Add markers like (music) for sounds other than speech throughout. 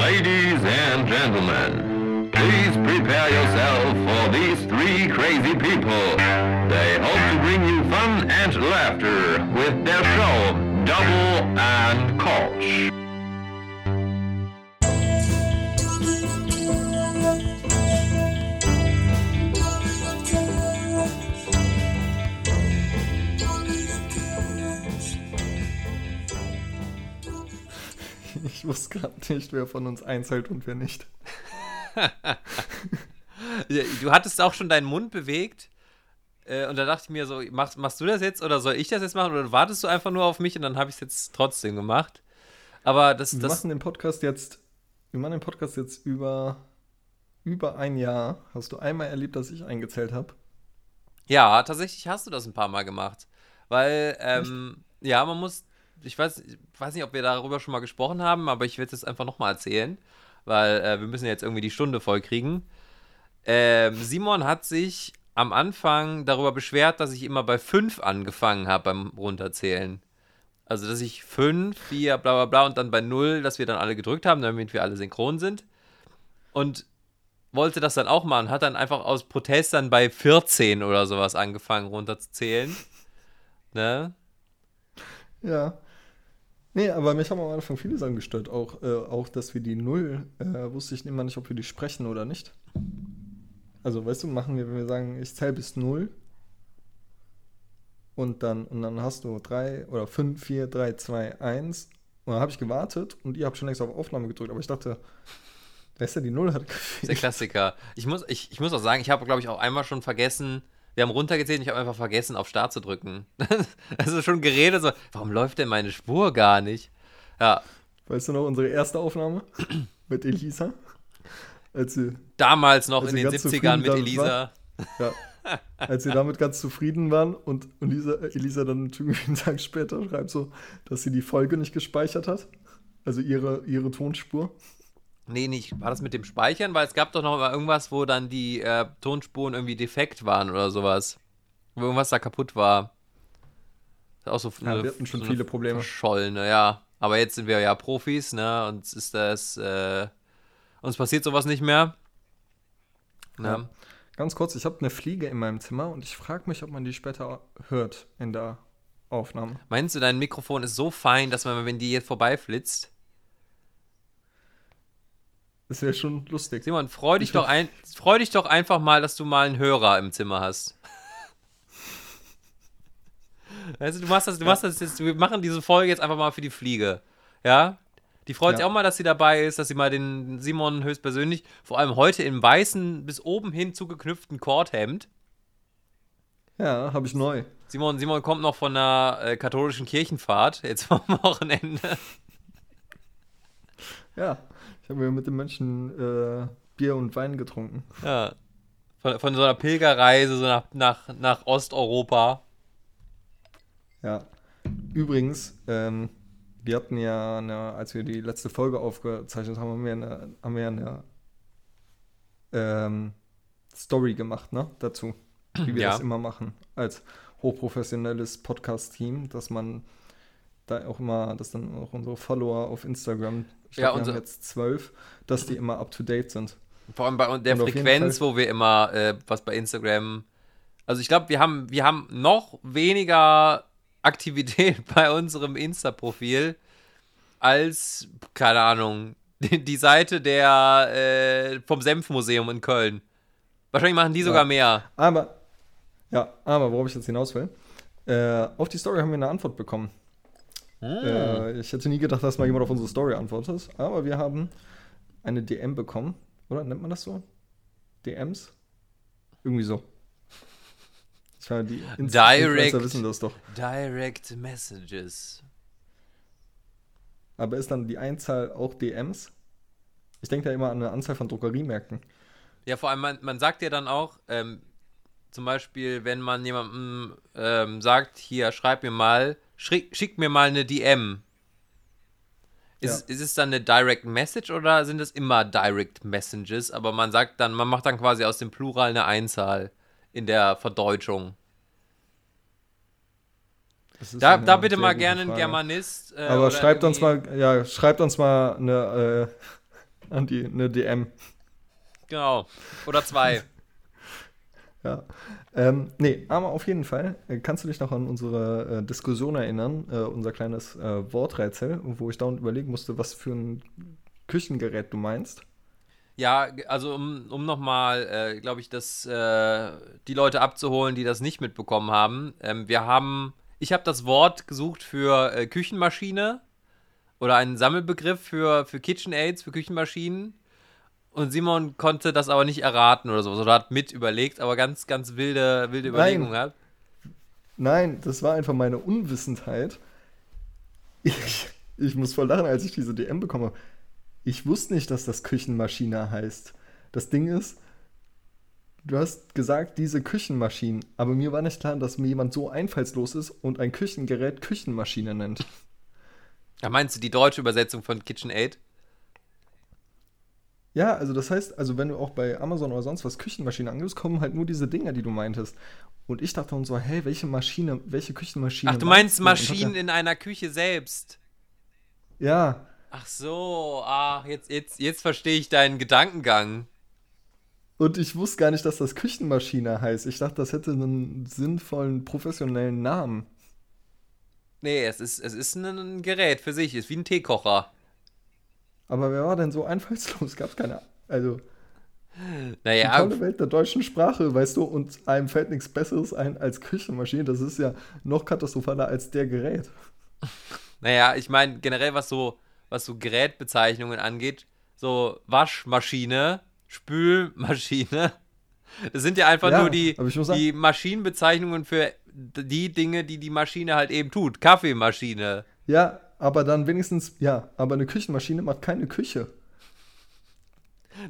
Ladies and gentlemen, please prepare yourself for these three crazy people. They hope to bring you fun and laughter with their show, Double Ich wusste gerade nicht, wer von uns eins hält und wer nicht. (laughs) du hattest auch schon deinen Mund bewegt. Äh, und da dachte ich mir so, machst, machst du das jetzt oder soll ich das jetzt machen? Oder wartest du einfach nur auf mich und dann habe ich es jetzt trotzdem gemacht? Aber das, Wir das machen den Podcast jetzt, wir machen den Podcast jetzt über, über ein Jahr. Hast du einmal erlebt, dass ich eingezählt habe? Ja, tatsächlich hast du das ein paar Mal gemacht. Weil, ähm, ja, man muss, ich weiß, ich weiß nicht, ob wir darüber schon mal gesprochen haben, aber ich werde es einfach nochmal erzählen, weil äh, wir müssen jetzt irgendwie die Stunde voll kriegen. Ähm, Simon hat sich am Anfang darüber beschwert, dass ich immer bei 5 angefangen habe beim Runterzählen. Also, dass ich 5, 4, bla bla bla und dann bei 0, dass wir dann alle gedrückt haben, damit wir alle synchron sind. Und wollte das dann auch machen, hat dann einfach aus Protest dann bei 14 oder sowas angefangen runterzuzählen. Ne? Ja. Nee, aber mich haben am Anfang viele Sachen gestört. Auch, äh, auch dass wir die Null, äh, wusste ich immer nicht, ob wir die sprechen oder nicht. Also, weißt du, machen wir, wenn wir sagen, ich zähle bis Null. Und dann, und dann hast du drei oder fünf, vier, drei, zwei, eins. Und dann habe ich gewartet und ihr habt schon längst auf Aufnahme gedrückt. Aber ich dachte, weißt du, die Null hat Das ist der. Klassiker. Ich muss, ich, ich muss auch sagen, ich habe, glaube ich, auch einmal schon vergessen, wir haben runtergezählt und ich habe einfach vergessen, auf Start zu drücken. (laughs) also schon geredet, so, warum läuft denn meine Spur gar nicht? Ja, Weißt du noch, unsere erste Aufnahme (clears throat) mit Elisa? Als sie damals noch in den ganz 70ern zufrieden mit Elisa. Ja. Als sie damit ganz zufrieden waren und, und Elisa, Elisa dann (laughs) einen Tag später schreibt so, dass sie die Folge nicht gespeichert hat. Also ihre, ihre Tonspur. Nee, nicht. War das mit dem Speichern? Weil es gab doch noch mal irgendwas, wo dann die äh, Tonspuren irgendwie defekt waren oder sowas. Wo irgendwas da kaputt war. Ist Auch so Ja, wir hatten schon viele Probleme. Verschollene, ja. Aber jetzt sind wir ja Profis, ne? Und ist das, äh, uns passiert sowas nicht mehr. Ne? Ja. Ganz kurz, ich habe eine Fliege in meinem Zimmer und ich frage mich, ob man die später hört in der Aufnahme. Meinst du, dein Mikrofon ist so fein, dass man, wenn die jetzt vorbeiflitzt, Das wäre schon lustig. Simon, freu dich, Ich doch ein, freu dich doch einfach mal, dass du mal einen Hörer im Zimmer hast. (laughs) Weißt du, du machst das, du machst das jetzt, wir machen diese Folge jetzt einfach mal für die Fliege. Ja? Die freut sich Ja. auch mal, dass sie dabei ist, dass sie mal den Simon höchstpersönlich, vor allem heute im weißen, bis oben hin zugeknüpften Korthemd. Ja, habe ich neu. Simon, Simon kommt noch von einer äh, katholischen Kirchenfahrt, jetzt (laughs) vom Wochenende. Ja, ich habe ja mit den Menschen äh, Bier und Wein getrunken. Ja. Von, von so einer Pilgerreise so nach, nach, nach Osteuropa. Ja. Übrigens, ähm, wir hatten ja, eine, als wir die letzte Folge aufgezeichnet haben, haben wir eine, haben wir eine ähm, Story gemacht, ne? Dazu. Wie wir Ja. das immer machen. Als hochprofessionelles Podcast-Team, dass man da auch immer, dass dann auch unsere Follower auf Instagram, ich Ja, glaub, wir haben jetzt zwölf, dass die immer up to date sind. Vor allem bei der Und Frequenz, wo wir immer, äh, was bei Instagram. Also ich glaube, wir haben, wir haben noch weniger Aktivität (laughs) bei unserem Insta-Profil als, keine Ahnung, die, Seite der äh, vom Senfmuseum in Köln. Wahrscheinlich machen die sogar mehr. Aber, ja, aber worauf ich jetzt hinaus will, äh, auf die Story haben wir eine Antwort bekommen. Äh, ich hätte nie gedacht, dass mal jemand auf unsere Story antwortet, aber wir haben eine DM bekommen, oder nennt man das so? DMs? Irgendwie so. Ich meine, die Inst- Direct. Wissen das doch. Direct Messages. Aber ist dann die Einzahl auch DMs? Ich denke da immer an eine Anzahl von Drogeriemärkten. Ja, vor allem, man, man sagt ja dann auch, ähm, zum Beispiel, wenn man jemandem ähm, sagt, hier, schreib mir mal, schick, schick mir mal eine DM. Ist, ist es dann eine Direct Message oder sind es immer Direct Messages? Aber man sagt dann, man macht dann quasi aus dem Plural eine Einzahl in der Verdeutschung. Da, da bitte mal gerne ein. Germanist. äh, Aber schreibt uns mal, ja, schreibt uns mal eine, äh, (laughs) an die eine DM. Genau. Oder zwei. (laughs) Ja. Ähm, nee, aber auf jeden Fall. Äh, Kannst du dich noch an unsere äh, Diskussion erinnern, äh, unser kleines äh, Worträtsel, wo ich dauernd überlegen musste, was für ein Küchengerät du meinst? Ja, also um, um nochmal, äh, glaube ich, das, die Leute abzuholen, die das nicht mitbekommen haben. Ähm, wir haben, ich habe das Wort gesucht für Küchenmaschine oder einen Sammelbegriff für, für KitchenAids, für Küchenmaschinen. Und Simon konnte das aber nicht erraten oder so, oder hat mit überlegt, aber ganz, ganz wilde, wilde Überlegungen gehabt. Nein, das war einfach meine Unwissenheit. Ich, ich muss voll lachen, als ich diese DM bekomme. Ich wusste nicht, dass das Küchenmaschine heißt. Das Ding ist, du hast gesagt, diese Küchenmaschinen, aber mir war nicht klar, dass mir jemand so einfallslos ist und ein Küchengerät Küchenmaschine nennt. Ja, meinst du die deutsche Übersetzung von KitchenAid? Ja, also das heißt, also wenn du auch bei Amazon oder sonst was Küchenmaschine angibst, kommen halt nur diese Dinger, die du meintest. Und ich dachte dann so, hey, welche Maschine, welche Küchenmaschine? Ach, du meinst Maschinen in einer Küche selbst. Ja, Ach so, ach, jetzt, jetzt, jetzt verstehe ich deinen Gedankengang. und ich wusste gar nicht, dass das Küchenmaschine heißt. Ich dachte, das hätte einen sinnvollen, professionellen Namen. Nee, es ist, es ist ein Gerät für sich, ist wie ein Teekocher. Aber wer war denn so einfallslos? (laughs) Gab's keine. Also, die Naja, tolle Welt der deutschen Sprache, weißt du, und einem fällt nichts Besseres ein als Küchenmaschine. Das ist ja noch katastrophaler als der Gerät. (laughs) naja, ich meine generell, was so, was so Gerätbezeichnungen angeht, so Waschmaschine, Spülmaschine, (laughs) das sind ja einfach Ja, nur die, sagen- die Maschinenbezeichnungen für die Dinge, die die Maschine halt eben tut. Kaffeemaschine. Ja, aber dann wenigstens, ja, aber eine Küchenmaschine macht keine Küche.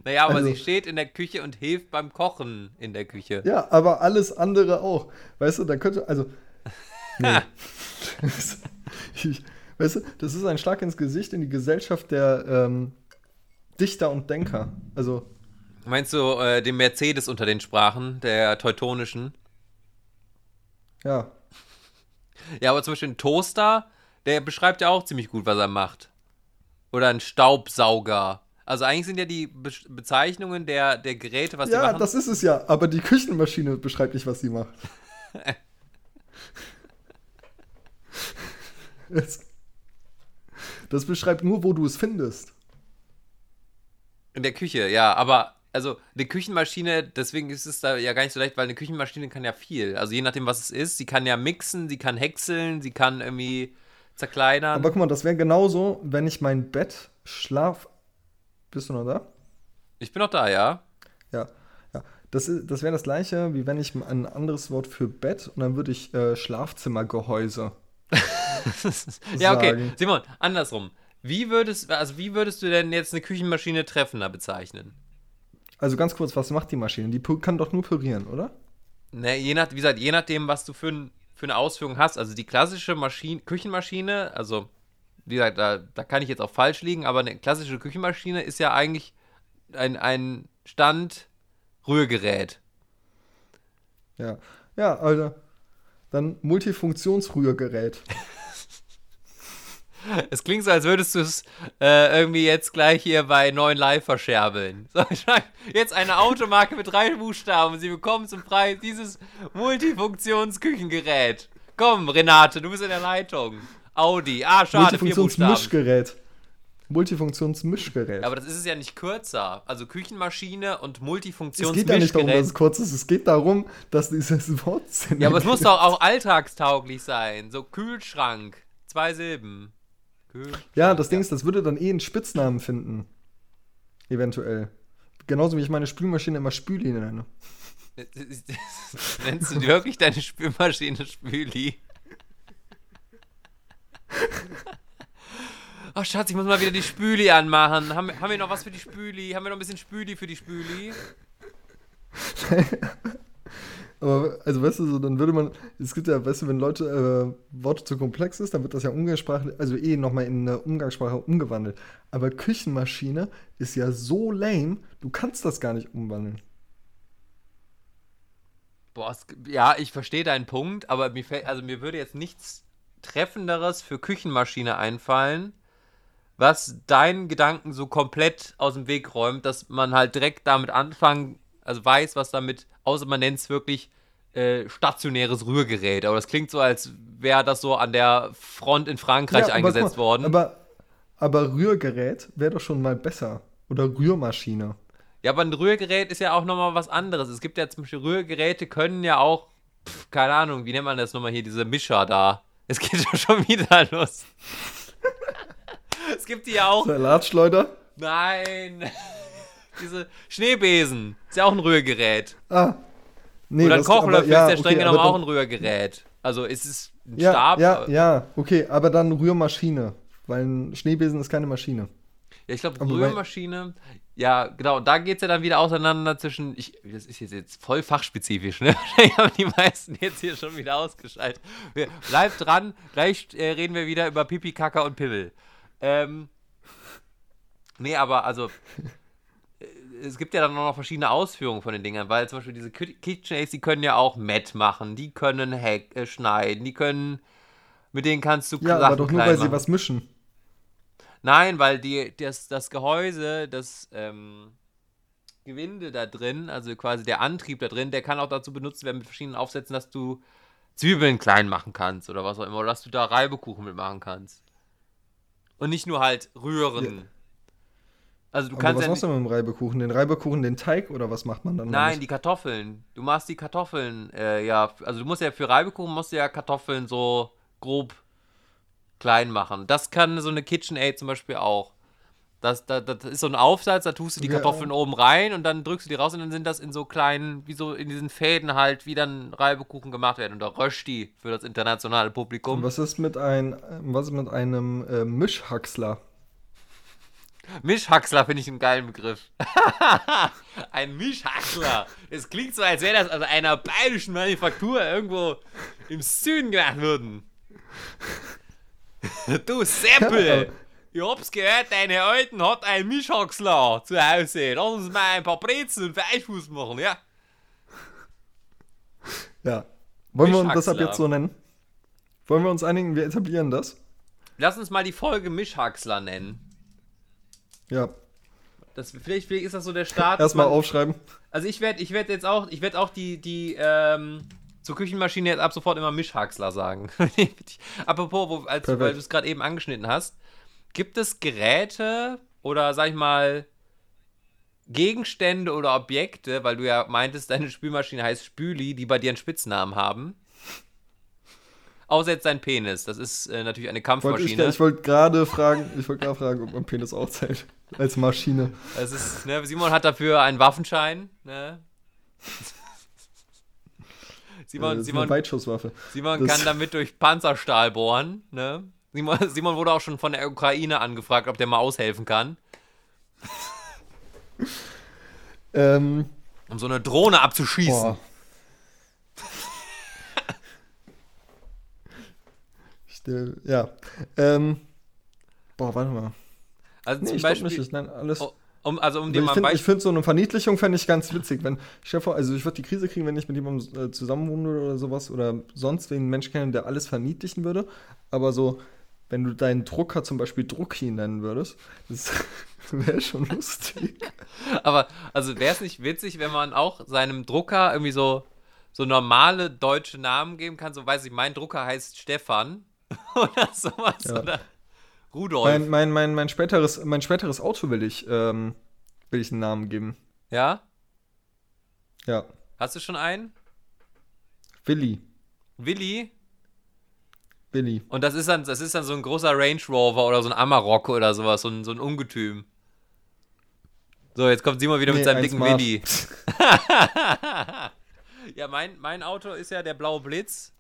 Naja, aber Also- sie steht in der Küche und hilft beim Kochen in der Küche. Ja, aber alles andere auch. Weißt du, da könnte, also. (laughs) Nee. ich, (laughs) weißt du, das ist ein Schlag ins Gesicht in die Gesellschaft der ähm, Dichter und Denker. Also, Meinst du äh, den Mercedes unter den Sprachen, der teutonischen? ja. Ja, aber zum Beispiel ein Toaster, der beschreibt ja auch ziemlich gut, was er macht. Oder ein Staubsauger. Also eigentlich sind ja die Be Bezeichnungen der, der Geräte, was die Ja, machen. das ist es ja. Aber die Küchenmaschine beschreibt nicht, was sie macht. (laughs) das, das beschreibt nur, wo du es findest. in der Küche, ja, aber also eine Küchenmaschine, deswegen ist es da ja gar nicht so leicht, weil eine Küchenmaschine kann ja viel. Also je nachdem, was es ist, sie kann ja mixen, sie kann häckseln, sie kann irgendwie zerkleinern. Aber guck mal, das wäre genauso, wenn ich mein Bett schlaf. Bist du noch da? ich bin noch da, ja. Ja. ja. Das, das wäre das gleiche, wie wenn ich ein anderes Wort für Bett und dann würde ich äh, Schlafzimmergehäuse. (laughs) ja, okay. Simon, andersrum. Wie würdest, also wie würdest du denn jetzt eine Küchenmaschine treffender bezeichnen? Also ganz kurz, was macht die Maschine? Die kann doch nur pürieren, oder? Ne, je nach, wie gesagt, je nachdem, was du für, ein, für eine Ausführung hast. Also die klassische Maschine, Küchenmaschine, also wie gesagt, da, da kann ich jetzt auch falsch liegen, aber eine klassische Küchenmaschine ist ja eigentlich ein, ein Stand-Rührgerät. Ja. Ja, also dann Multifunktionsrührgerät. (laughs) Es klingt so, als würdest du es äh, irgendwie jetzt gleich hier bei 9 Live verscherbeln. So, jetzt eine Automarke mit drei Buchstaben und sie bekommen zum Preis dieses Multifunktionsküchengerät. Komm, Renate, du bist in der Leitung. Audi. Ah, schade, vier Buchstaben. Multifunktionsmischgerät. Multifunktionsmischgerät. Aber das ist es ja nicht kürzer. Also Küchenmaschine und es geht ja nicht darum, dass Multifunktionsmischgerät. es kurz ist. Es geht darum, dass dieses Wort Sinn Ja, aber es muss doch auch alltagstauglich sein. So Kühlschrank. Zwei Silben. Ja, das Ding ist, das würde dann eh einen Spitznamen finden. Eventuell. Genauso wie ich meine Spülmaschine immer Spüli nenne. Nennst du wirklich deine Spülmaschine Spüli? Oh Schatz, ich muss mal wieder die Spüli anmachen. Haben, haben wir noch was für die Spüli? Haben wir noch ein bisschen Spüli für die Spüli? (laughs) Aber, also, weißt du, so, dann würde man, es gibt ja, weißt du, wenn Leute, äh, Worte zu komplex ist, dann wird das ja umgangssprachlich, also eh nochmal in eine Umgangssprache umgewandelt. Aber Küchenmaschine ist ja so lame, du kannst das gar nicht umwandeln. Boah, es, ja, ich verstehe deinen Punkt, aber mir fällt, also mir würde jetzt nichts Treffenderes für Küchenmaschine einfallen, was deinen Gedanken so komplett aus dem Weg räumt, dass man halt direkt damit anfangen, also weiß, was damit, außer man nennt es wirklich äh, stationäres Rührgerät. Aber das klingt so, als wäre das so an der Front in Frankreich Ja, eingesetzt mal, worden. Aber, aber Rührgerät wäre doch schon mal besser. Oder Rührmaschine. Ja, aber ein Rührgerät ist ja auch nochmal was anderes. Es gibt ja zum Beispiel Rührgeräte, können ja auch, pf, keine Ahnung, wie nennt man das nochmal hier, diese Mischer da. Es geht ja schon wieder los. (laughs) es gibt die ja auch. Salatschleuder? Nein. (laughs) diese Schneebesen. Ist ja auch ein Rührgerät. Ah. Nee, Oder ein Kochlöffel ja, ist ja streng okay, genommen auch ein Rührgerät. Also es ist ein Ja, Stab. ja, ja, okay, aber dann Rührmaschine. Weil ein Schneebesen ist keine Maschine. Ja, ich glaube, Rührmaschine, ja, genau, und da geht es ja dann wieder auseinander zwischen, ich, das ist jetzt, jetzt voll fachspezifisch, ne? (laughs) Wahrscheinlich haben die meisten jetzt hier schon wieder ausgeschaltet. Bleibt dran, gleich äh, reden wir wieder über Pipi, Kaka und Pimmel. Ähm, nee, aber also, es gibt ja dann auch noch verschiedene Ausführungen von den Dingern, weil zum Beispiel diese Ki- KitchenAids, die können ja auch matt machen, die können hack, äh, schneiden, die können, mit denen kannst du Ja, Sachen aber doch nur, weil sie machen. was mischen. Nein, weil die, das, das Gehäuse, das ähm, Gewinde da drin, also quasi der Antrieb da drin, der kann auch dazu benutzt werden mit verschiedenen Aufsätzen, dass du Zwiebeln klein machen kannst oder was auch immer, oder dass du da Reibekuchen mitmachen kannst. Und nicht nur halt rühren. Also du aber kannst was ja machst du mit dem Reibekuchen? Den Reibekuchen, den Teig oder was macht man dann? Nein, die Kartoffeln. Du machst die Kartoffeln, äh, ja, also du musst ja für Reibekuchen musst du ja Kartoffeln so grob klein machen. Das kann so eine KitchenAid zum Beispiel auch. Das, das, das ist so ein Aufsatz, da tust du die Ja. Kartoffeln oben rein und dann drückst du die raus und dann sind das in so kleinen, wie so in diesen Fäden halt, wie dann Reibekuchen gemacht werden. Und da Rösti für das internationale Und Publikum. was ist mit, ein, was ist mit einem äh, Mischhacksler? Mischhaxler finde ich einen geilen Begriff. (laughs) ein Mischhaxler. Es klingt so, als wäre das aus einer bayerischen Manufaktur irgendwo im Süden gemacht worden. (laughs) du Seppel! Ich hab's gehört, deine Alten hat einen Mischhaxler zu Hause. Lass uns mal ein paar Brezen und Fleischfuß machen, ja? Ja. Wollen wir uns das ab jetzt so nennen? Wollen wir uns einigen, wir etablieren das? Lass uns mal die Folge Mischhaxler nennen. Ja. Das, vielleicht, vielleicht ist das so der Start. Erstmal aufschreiben. Also ich werde ich werd jetzt auch, ich werde auch die, die, ähm, zur Küchenmaschine jetzt ab sofort immer Mischhaxler sagen. (laughs) Apropos, wo, als, Perfekt. weil du es gerade eben angeschnitten hast, gibt es Geräte oder sag ich mal Gegenstände oder Objekte, weil du ja meintest, deine Spülmaschine heißt Spüli, die bei dir einen Spitznamen haben? Außer jetzt dein Penis. Das ist äh, natürlich eine Wollte ich Kampfmaschine. ich wollte gerade fragen, ich wollte gerade fragen, ob mein Penis auch zählt. (laughs) Als Maschine. Das ist, ne, Simon hat dafür einen Waffenschein. Ne? (laughs) Äh, Simon, das ist Simon, eine Weitschusswaffe. Simon Das- kann damit durch Panzerstahl bohren. Ne? Simon, (laughs) Simon wurde auch schon von der Ukraine angefragt, ob der mal aushelfen kann, Ähm, um so eine Drohne abzuschießen. boah. Äh, ja. Ähm, boah, warte mal. Also Nee, zum Beispiel, nicht. Ich nenne alles. Oh, um, also um dir ich mal finde find so eine Verniedlichung fände ich ganz witzig, wenn, vor, also ich würde die Krise kriegen, wenn ich mit jemandem äh, zusammenwohne oder sowas oder sonst wen Mensch kenne, der alles verniedlichen würde, aber so, wenn du deinen Drucker zum Beispiel Drucki nennen würdest, das (laughs) wäre schon lustig. (laughs) Aber also wäre es nicht witzig, wenn man auch seinem Drucker irgendwie so, so normale deutsche Namen geben kann? So weiß ich, mein Drucker heißt Stefan (laughs) oder sowas. Ja. Oder Rudolf. Mein, mein, mein, mein, späteres, mein späteres Auto will ich, ähm, will ich einen Namen geben. ja? Ja, Hast du schon einen? Willi. Willi? Willi. Und das ist dann, das ist dann so ein großer Range Rover oder so ein Amarok oder sowas, so ein, so ein Ungetüm. So, jetzt kommt Simon wieder mit Nee, seinem ein dicken Smart. Willi. (laughs) (laughs) ja, mein, mein Auto ist ja der blaue Blitz.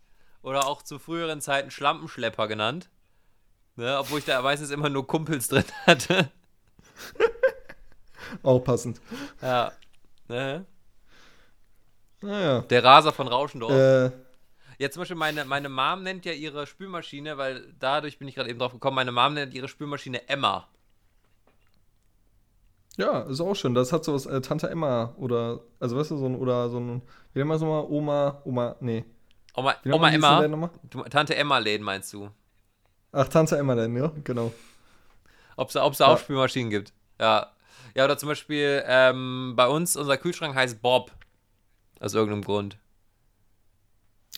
Oder auch zu früheren Zeiten Schlampenschlepper genannt. Ne, obwohl ich da meistens immer nur Kumpels drin (laughs) hatte. Auch passend. Ja. Ne? Naja. Der Raser von Rauschendorf. Äh, Ja, zum Beispiel meine, meine Mom nennt ja ihre Spülmaschine, weil dadurch bin ich gerade eben drauf gekommen, meine Mom nennt ihre Spülmaschine Emma. ja, ist auch schön. Das hat sowas, äh, Tante Emma oder, also weißt du, so ein, oder so ein, wie nennen wir es nochmal? Oma, Oma, nee. Oma, Oma Emma. Du, Tante Emma Läden meinst du? Ach, Tante Emma denn, ja, genau. Ob es da Ja. Aufspülmaschinen gibt. Ja. Ja, oder zum Beispiel ähm, bei uns, unser Kühlschrank heißt Bob. Aus irgendeinem Grund.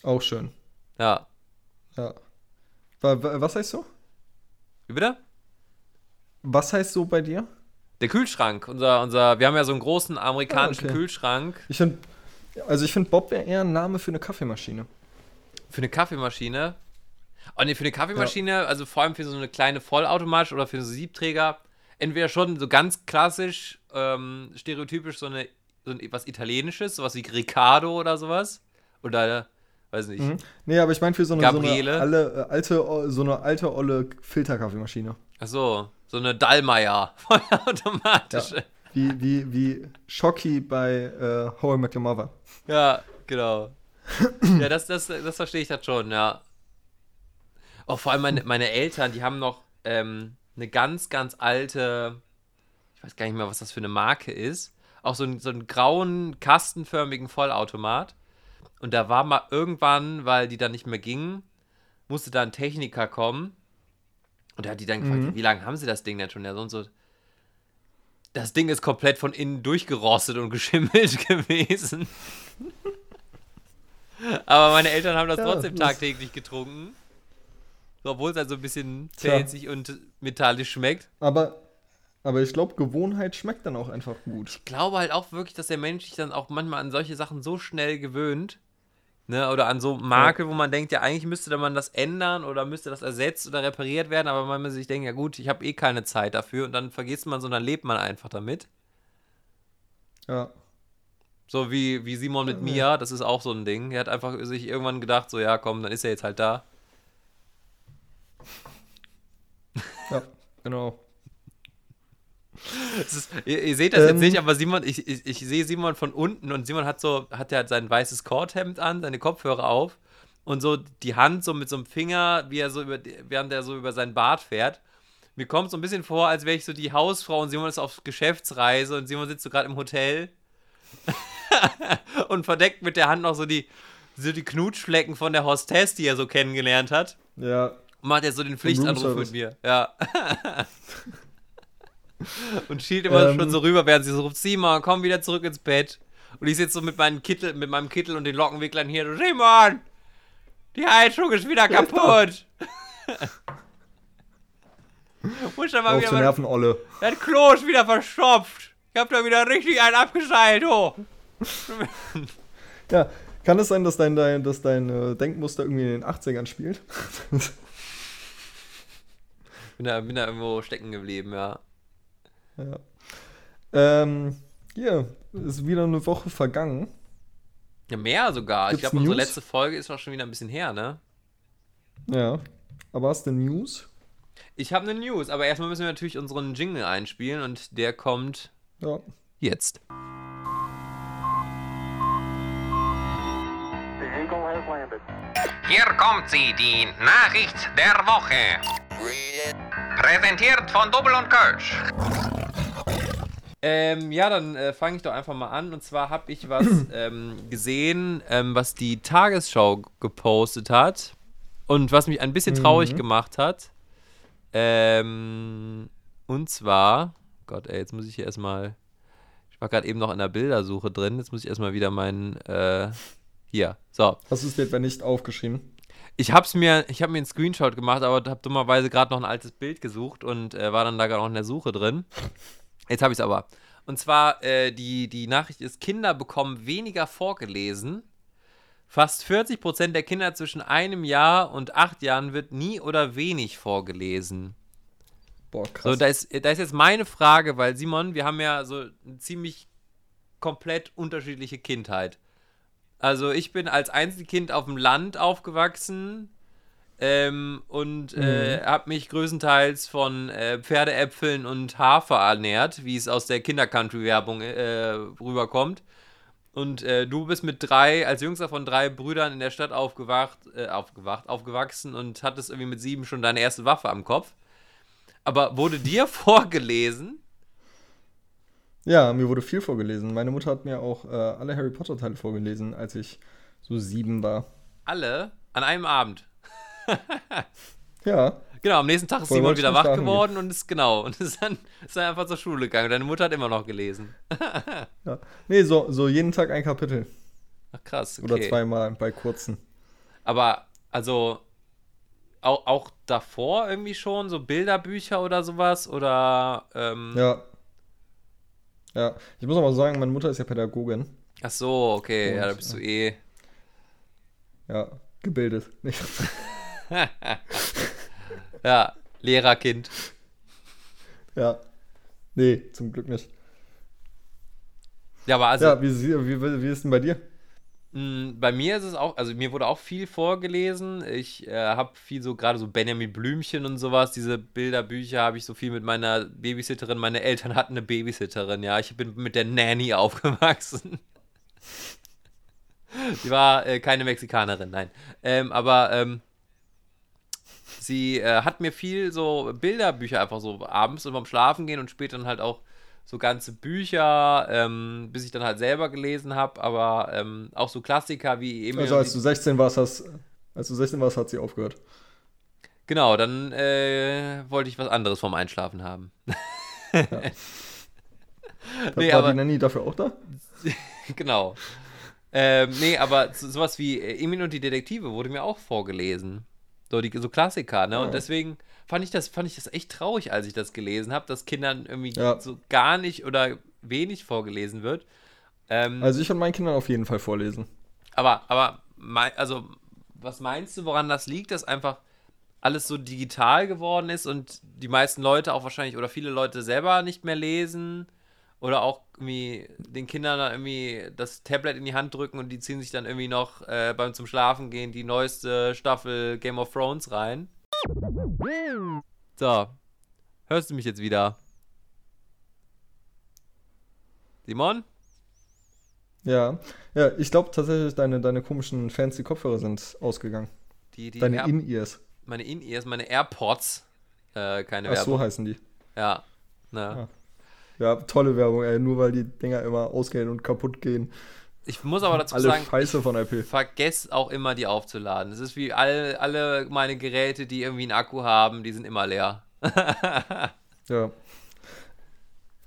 Auch schön. Ja. Ja. Wa- wa- Was heißt so? Wie bitte? Was heißt so bei dir? Der Kühlschrank. Unser, unser, wir haben ja so einen großen amerikanischen Ah, okay. Kühlschrank Ich finde, also ich finde Bob wäre eher ein Name für eine Kaffeemaschine. Für eine Kaffeemaschine. Oh ne, für eine Kaffeemaschine, also vor allem für so eine kleine Vollautomatische oder für so Siebträger, entweder schon so ganz klassisch, ähm, stereotypisch so eine so ein, was Italienisches, sowas wie Riccardo oder sowas. Oder, weiß nicht. Mhm. Nee, aber ich meine für so eine, so eine alle, äh, alte, so eine alte, olle Filterkaffeemaschine. Ach so, so eine Dallmayr, (laughs) vollautomatische. Wie, wie, wie Shocky bei äh, How I Met Your Mother. Ja, genau. Ja, das, das, das verstehe ich das schon, ja. Auch vor allem meine, meine Eltern, die haben noch ähm, eine ganz, ganz alte, ich weiß gar nicht mehr, was das für eine Marke ist, auch so, einen- so einen grauen, kastenförmigen Vollautomat. Und da war mal irgendwann, weil die dann nicht mehr gingen, musste da ein Techniker kommen. Und da hat die dann gefragt, Mhm. wie lange haben sie das Ding denn schon? Ja, so und so. Das Ding ist komplett von innen durchgerostet und geschimmelt (laughs) gewesen. Aber meine Eltern haben das Ja, trotzdem tagtäglich getrunken. Obwohl es halt so ein bisschen pelzig und metallisch schmeckt. Aber, aber ich glaube, Gewohnheit schmeckt dann auch einfach gut. Ich glaube halt auch wirklich, dass der Mensch sich dann auch manchmal an solche Sachen so schnell gewöhnt. Ne, oder an so Marke, wo man denkt, ja, eigentlich müsste man das ändern oder müsste das ersetzt oder repariert werden, aber man sich denkt, ja gut, ich habe eh keine Zeit dafür und dann vergisst man, sondern lebt man einfach damit. Ja. So wie, wie Simon mit Mia, das ist auch so ein Ding. Er hat einfach sich irgendwann gedacht, so ja, komm, dann ist er jetzt halt da. (laughs) Ja, genau. Ist, ihr, ihr seht das jetzt Ähm. nicht, aber Simon, ich, ich, ich sehe Simon von unten und Simon hat so, hat ja sein weißes Korthemd an, seine Kopfhörer auf und so die Hand so mit so einem Finger, wie er so über, während er so über seinen Bart fährt. Mir kommt so ein bisschen vor, als wäre ich so die Hausfrau und Simon ist auf Geschäftsreise und Simon sitzt so gerade im Hotel (laughs) und verdeckt mit der Hand noch so die, so die Knutschflecken von der Hostess, die er so kennengelernt hat. Ja, Und macht jetzt so den Pflichtanruf mit mir. Ja. (laughs) und schielt immer Ähm. schon so rüber, während sie so ruft, Simon, komm wieder zurück ins Bett. Und ich sitze so mit meinem Kittel, mit meinem Kittel und den Lockenwicklern hier. Simon! Die Heizung ist wieder kaputt! (laughs) Muss da mal auf wieder nerven, Olle. Das Klo ist wieder verstopft. Ich hab da wieder richtig einen abgeseilt, oh. (laughs) Ja, kann es sein, dass dein, dein, dass dein äh, Denkmuster irgendwie in den 80ern spielt? (laughs) Bin da, bin da irgendwo stecken geblieben, ja. ja. Ähm, hier, ist wieder eine Woche vergangen. Ja, mehr sogar. ich Gibt's glaube, unsere letzte Folge ist auch schon wieder ein bisschen her, ne? Ja. Aber hast du News? Ich habe eine News, aber erstmal müssen wir natürlich unseren Jingle einspielen und der kommt Ja. jetzt. The Hier kommt sie, die Nachricht der Woche. Präsentiert von Double und Kölsch. Ähm, ja, dann äh, fange ich doch einfach mal an. Und zwar habe ich was (clears throat) ähm, gesehen, ähm, was die Tagesschau gepostet hat und was mich ein bisschen traurig gemacht hat. Ähm, und zwar, Gott, ey, jetzt muss ich hier erstmal. Ich war gerade eben noch in der Bildersuche drin. Jetzt muss ich erstmal wieder meinen. Äh, hier, so. Hast du es dir etwa nicht aufgeschrieben? Ich hab's mir, ich habe mir einen Screenshot gemacht, aber habe dummerweise gerade noch ein altes Bild gesucht und äh, war dann da gerade noch in der Suche drin. Jetzt habe ich es aber. Und zwar, äh, die, die Nachricht ist, Kinder bekommen weniger vorgelesen. Fast 40% der Kinder zwischen einem Jahr und acht Jahren wird nie oder wenig vorgelesen. Boah, krass. So, da ist, da ist jetzt meine Frage, weil Simon, wir haben ja so eine ziemlich komplett unterschiedliche Kindheit. Also ich bin als Einzelkind auf dem Land aufgewachsen ähm, und äh, habe mich größtenteils von äh, Pferdeäpfeln und Hafer ernährt, wie es aus der Kinder-Country-Werbung äh, rüberkommt. Und äh, du bist mit drei, als jüngster von drei Brüdern in der Stadt aufgewacht, äh, aufgewacht, aufgewachsen und hattest irgendwie mit sieben schon deine erste Waffe am Kopf. Aber wurde dir (laughs) vorgelesen? Ja, mir wurde viel vorgelesen. Meine Mutter hat mir auch äh, alle Harry Potter-Teile vorgelesen, als ich so sieben war. Alle an einem Abend. (laughs) Ja. Genau, am nächsten Tag ist Simon wieder wach geworden und ist genau und ist dann, ist dann einfach zur Schule gegangen. Deine Mutter hat immer noch gelesen. (laughs) Ja. Nee, so, so jeden Tag ein Kapitel. Ach krass. Okay. Oder zweimal bei kurzen. Aber also auch, auch davor irgendwie schon so Bilderbücher oder sowas oder ähm, Ja. Ja. Ich muss aber sagen, meine Mutter ist ja Pädagogin. ach so, okay, ja, da Und, bist du eh. Ja, gebildet. (laughs) (laughs) Nicht? Ja, Lehrerkind. Ja. Nee, zum Glück nicht. Ja, aber also ja, wie, wie, wie ist denn bei dir? Mh, bei mir ist es auch, also mir wurde auch viel vorgelesen. Ich äh, habe viel so gerade so Benjamin Blümchen und sowas, diese Bilderbücher habe ich so viel mit meiner Babysitterin. Meine Eltern hatten eine Babysitterin, ja. Ich bin mit der Nanny (laughs) aufgewachsen. Sie war äh, keine Mexikanerin, nein. Ähm, aber ähm, sie äh, hat mir viel so Bilderbücher einfach so abends und beim Schlafen gehen und später dann halt auch so ganze Bücher, ähm, bis ich dann halt selber gelesen habe, aber ähm, auch so Klassiker wie Emil Also und als du 16 warst, hast, als du 16 warst, hat sie aufgehört. Genau, dann äh, wollte ich was anderes vorm Einschlafen haben. (laughs) Nee, war aber- die Nanny dafür auch da? (laughs) genau. Ähm, nee, aber so, sowas wie äh, Emil und die Detektive wurde mir auch vorgelesen. So, die, so Klassiker, ne? Ja. Und deswegen fand ich das, fand ich das echt traurig, als ich das gelesen habe, dass Kindern irgendwie Ja. so gar nicht oder wenig vorgelesen wird. Ähm, Also ich und meinen Kindern auf jeden Fall vorlesen. Aber, aber, also, was meinst du, woran das liegt, dass einfach alles so digital geworden ist und die meisten Leute auch wahrscheinlich oder viele Leute selber nicht mehr lesen oder auch irgendwie den Kindern dann irgendwie das Tablet in die Hand drücken und die ziehen sich dann irgendwie noch äh, beim zum Schlafen gehen die neueste Staffel Game of Thrones rein. So, hörst du mich jetzt wieder? Simon? Ja. Ja, ich glaube tatsächlich, deine, deine komischen fancy Kopfhörer sind ausgegangen. Die, die deine In-Ears. meine In-Ears, meine AirPods. Äh, keine Ach so Werbung. heißen die. Ja. Na. Ah. Ja, tolle Werbung, ey. Nur weil die Dinger immer ausgehen und kaputt gehen. Ich muss aber dazu Alle sagen, Scheiße von Apple. vergess auch immer die aufzuladen. Es ist wie all, alle meine Geräte, die irgendwie einen Akku haben, die sind immer leer. (laughs) Ja.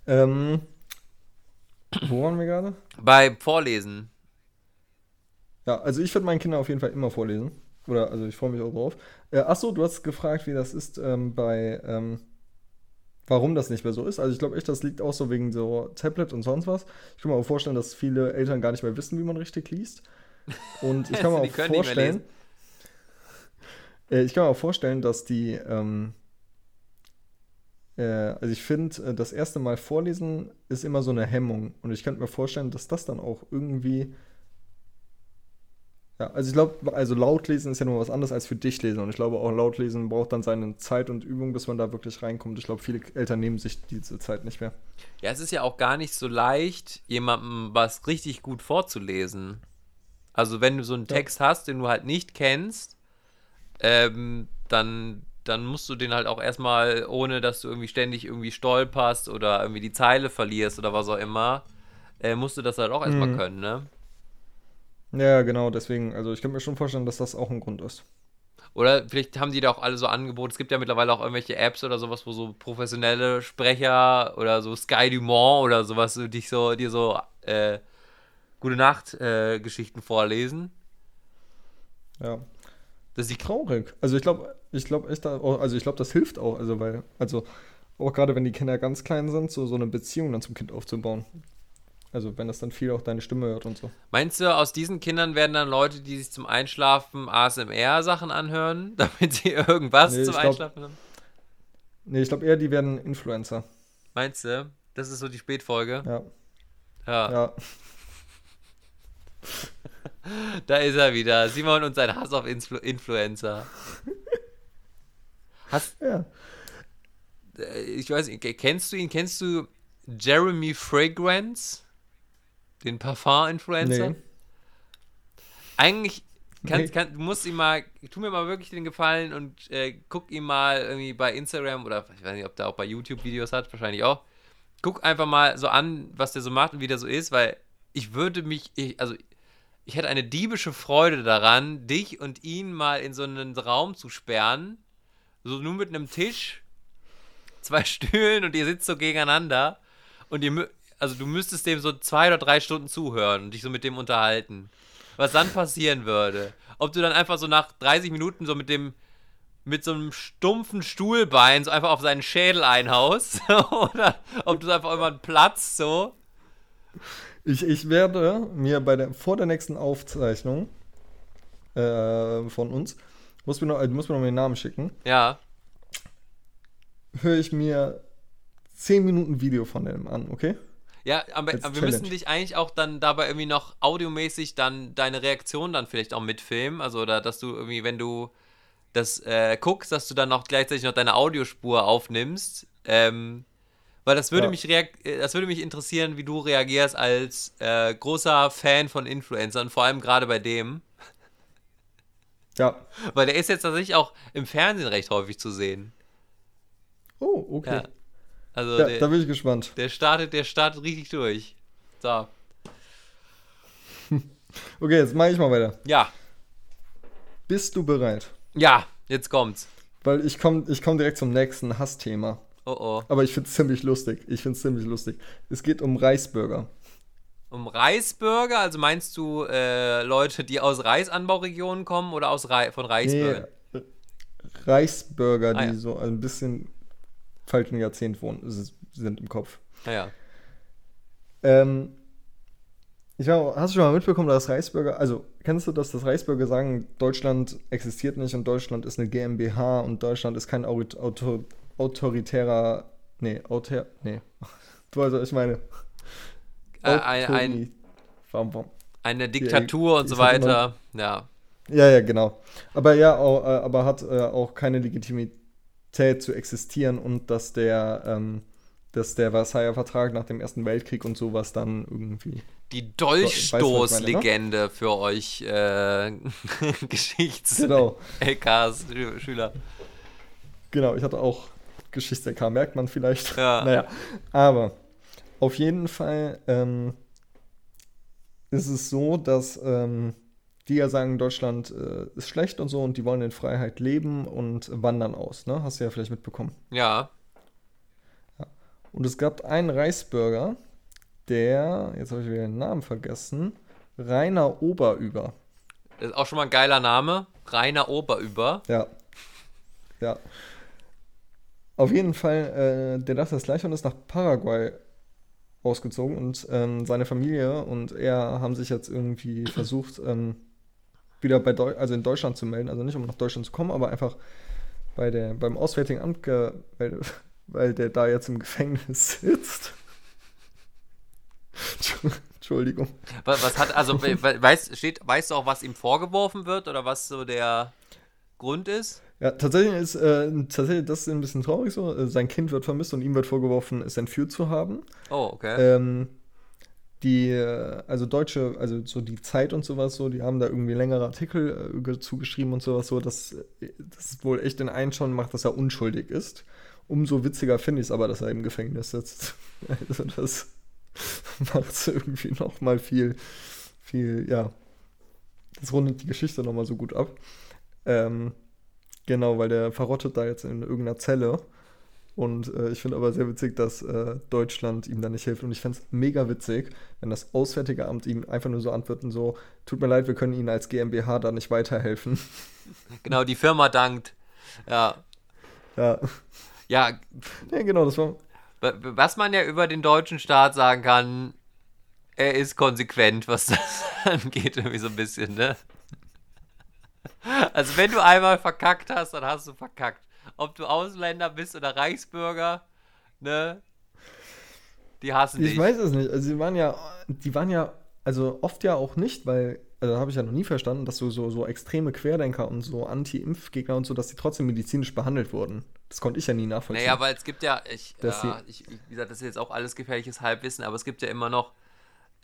Ähm, wo waren wir gerade? Bei Vorlesen. Ja, also ich würde meinen Kindern auf jeden Fall immer vorlesen. Oder, also ich freue mich auch drauf. Äh, achso, du hast gefragt, wie das ist ähm, bei, ähm, warum das nicht mehr so ist. Also ich glaube echt, das liegt auch so wegen so Tablet und sonst was. Ich kann mir auch vorstellen, dass viele Eltern gar nicht mehr wissen, wie man richtig liest. Und ich (laughs) kann mir Die auch vorstellen, äh, ich kann mir auch vorstellen, dass die, ähm, äh, also ich finde, äh, das erste Mal vorlesen ist immer so eine Hemmung. Und ich könnte mir vorstellen, dass das dann auch irgendwie ja, also ich glaube, also lautlesen ist ja nur was anderes als für dich lesen. Und ich glaube auch lautlesen braucht dann seine Zeit und Übung, bis man da wirklich reinkommt. Ich glaube, viele Eltern nehmen sich diese Zeit nicht mehr. Ja, es ist ja auch gar nicht so leicht, jemandem was richtig gut vorzulesen. Also wenn du so einen Ja. Text hast, den du halt nicht kennst, ähm, dann, dann musst du den halt auch erstmal, ohne dass du irgendwie ständig irgendwie stolperst oder irgendwie die Zeile verlierst oder was auch immer, äh, musst du das halt auch erstmal Mhm. können, ne? Ja, genau, deswegen, also ich könnte mir schon vorstellen, dass das auch ein Grund ist. Oder vielleicht haben die da auch alle so Angebote. Es gibt ja mittlerweile auch irgendwelche Apps oder sowas, wo so professionelle Sprecher oder so Sky Dumont oder sowas so dich so, dir so äh, Gute Nacht äh, Geschichten vorlesen. Ja. Das ist Traurig. Also ich glaube, ich glaube echt, da- also ich glaube, das hilft auch, also weil, also auch gerade wenn die Kinder ganz klein sind, so, so eine Beziehung dann zum Kind aufzubauen. Also wenn das dann viel auch deine Stimme hört und so. Meinst du, aus diesen Kindern werden dann Leute, die sich zum Einschlafen ASMR-Sachen anhören, (laughs) damit sie irgendwas Nee, zum glaub- Einschlafen haben? Nee, ich glaube eher, die werden Influencer. Meinst du? Das ist so die Spätfolge? Ja. Ja. Ja. (laughs) Da ist er wieder. Simon und sein Hass auf Influ Influencer. (laughs) Hast, Ja. äh, ich weiß nicht, kennst du ihn? Kennst du Jeremy Fragrance? Den Parfum-Influencer? Nee. Eigentlich kann, Nee. kann, du musst ihm mal, tu mir mal wirklich den Gefallen und äh, guck ihm mal irgendwie bei Instagram oder ich weiß nicht, ob der auch bei YouTube Videos hat, wahrscheinlich auch. Guck einfach mal so an, was der so macht und wie der so ist, weil ich würde mich, ich, also ich hätte eine diebische Freude daran, dich und ihn mal in so einen Raum zu sperren, So nur mit einem Tisch, zwei (laughs) Stühlen und ihr sitzt so gegeneinander und ihr, also du müsstest dem so zwei oder drei Stunden zuhören und dich so mit dem unterhalten. Was dann passieren würde. Ob du dann einfach so nach 30 Minuten so mit dem, mit so einem stumpfen Stuhlbein so einfach auf seinen Schädel einhaust (laughs) oder ob du einfach irgendwann platzt so. Ich, ich werde mir bei der, vor der nächsten Aufzeichnung äh, von uns, muss mir, noch, äh, du musst mir noch den Namen schicken, Ja, höre ich mir 10 Minuten Video von dem an, okay? Ja, aber, aber wir müssen dich eigentlich auch dann dabei irgendwie noch audiomäßig dann deine Reaktion dann vielleicht auch mitfilmen. Also, oder dass du irgendwie, wenn du das äh, guckst, dass du dann auch gleichzeitig noch deine Audiospur aufnimmst. Ähm, weil das würde Ja. mich äh, das würde mich interessieren, wie du reagierst als äh, großer Fan von Influencern, vor allem gerade bei dem. Ja. Weil der ist jetzt tatsächlich auch im Fernsehen recht häufig zu sehen. Oh, okay. Ja. Also Ja, der, da bin ich gespannt. der startet, der startet richtig durch. So. (laughs) Okay, jetzt mache ich mal weiter. Ja. Bist du bereit? Ja, jetzt kommt's. Weil ich komme ich komm direkt zum nächsten Hassthema. Oh oh. Aber ich finde es ziemlich lustig. Ich finde es ziemlich lustig. Es geht um Reisburger. Um Reisburger, also meinst du äh, Leute, die aus Reisanbauregionen kommen oder aus Rei von Reisburgern? Nee, Reisburger, die Ah, ja. so ein bisschen falschen Jahrzehnt wohnen, sind im Kopf. Naja. Ähm, ich weiß, hast du schon mal mitbekommen, dass Reisburger, also kennst du das, dass Reisburger sagen, Deutschland existiert nicht und Deutschland ist eine GmbH und Deutschland ist kein Aurit Auto autoritärer, nee, autor, nee, (laughs) du weißt, was ich meine. Äh, ein, ein, Warum- warum? eine Diktatur und ich so weiter. Ja. Ja, ja, genau. Aber ja, auch, äh, aber hat äh, auch keine Legitimität zu existieren und dass der, ähm, dass der Versailler Vertrag nach dem Ersten Weltkrieg und sowas dann irgendwie. Die ne? Dolchstoßlegende für euch äh, (laughs) Genau, Geschichts-LKs-Schüler. genau. Ich hatte auch Geschichts-LK, merkt man vielleicht. Ja. (laughs) Naja, aber auf jeden Fall ähm, ist es so, dass ähm, die ja sagen, Deutschland äh, ist schlecht und so und die wollen in Freiheit leben und wandern aus. Ne? Hast du ja vielleicht mitbekommen. Ja. Und es gab einen Reisbürger, der, jetzt habe ich wieder den Namen vergessen, Rainer Oberüber. Das ist auch schon mal ein geiler Name. Rainer Oberüber. Ja. Ja. Auf jeden Fall, äh, der dachte das gleiche und ist nach Paraguay ausgezogen und ähm, seine Familie und er haben sich jetzt irgendwie versucht, ähm, wieder bei Deu also in Deutschland zu melden, also nicht um nach Deutschland zu kommen, aber einfach bei der, beim Auswärtigen Amt gemeldet, (laughs) weil der da jetzt im Gefängnis sitzt. (laughs) Entschuldigung. Was, was hat, also, we- we- weißt, steht, weißt du auch, was ihm vorgeworfen wird oder was so der Grund ist? Ja, tatsächlich ist äh, tatsächlich das ist ein bisschen traurig so. Äh, Sein Kind wird vermisst und ihm wird vorgeworfen, es entführt zu haben. Oh, okay. Ähm, die, also Deutsche, also so die Zeit und sowas, so, die haben da irgendwie längere Artikel äh, ge- zugeschrieben und sowas, so, dass das wohl echt den einen schon macht, dass er unschuldig ist. Umso witziger finde ich es aber, dass er im Gefängnis sitzt. (laughs) Also das (laughs) macht es irgendwie noch mal viel, viel, ja, das rundet die Geschichte noch mal so gut ab. Ähm, genau, weil der verrottet da jetzt in irgendeiner Zelle. Und äh, ich finde aber sehr witzig, dass äh, Deutschland ihm da nicht hilft. Und ich fände es mega witzig, wenn das Auswärtige Amt ihm einfach nur so antworten, so, tut mir leid, wir können Ihnen als GmbH da nicht weiterhelfen. (laughs) Genau, die Firma dankt. Ja. ja. Ja, ja, genau, das war. wa- was man ja über den deutschen Staat sagen kann, er ist konsequent, was das (laughs) angeht, irgendwie so ein bisschen, ne? Also wenn du einmal verkackt hast, dann hast du verkackt. Ob du Ausländer bist oder Reichsbürger, ne? Die hassen Ich dich. weiß es nicht. Also, die waren ja, die waren ja, also oft ja auch nicht, weil, also habe ich ja noch nie verstanden, dass so, so, so extreme Querdenker und so Anti-Impfgegner und so, dass die trotzdem medizinisch behandelt wurden. Das konnte ich ja nie nachvollziehen. Naja, weil es gibt ja, ich, ja, ich, ich- wie gesagt, das ist jetzt auch alles gefährliches Halbwissen, aber es gibt ja immer noch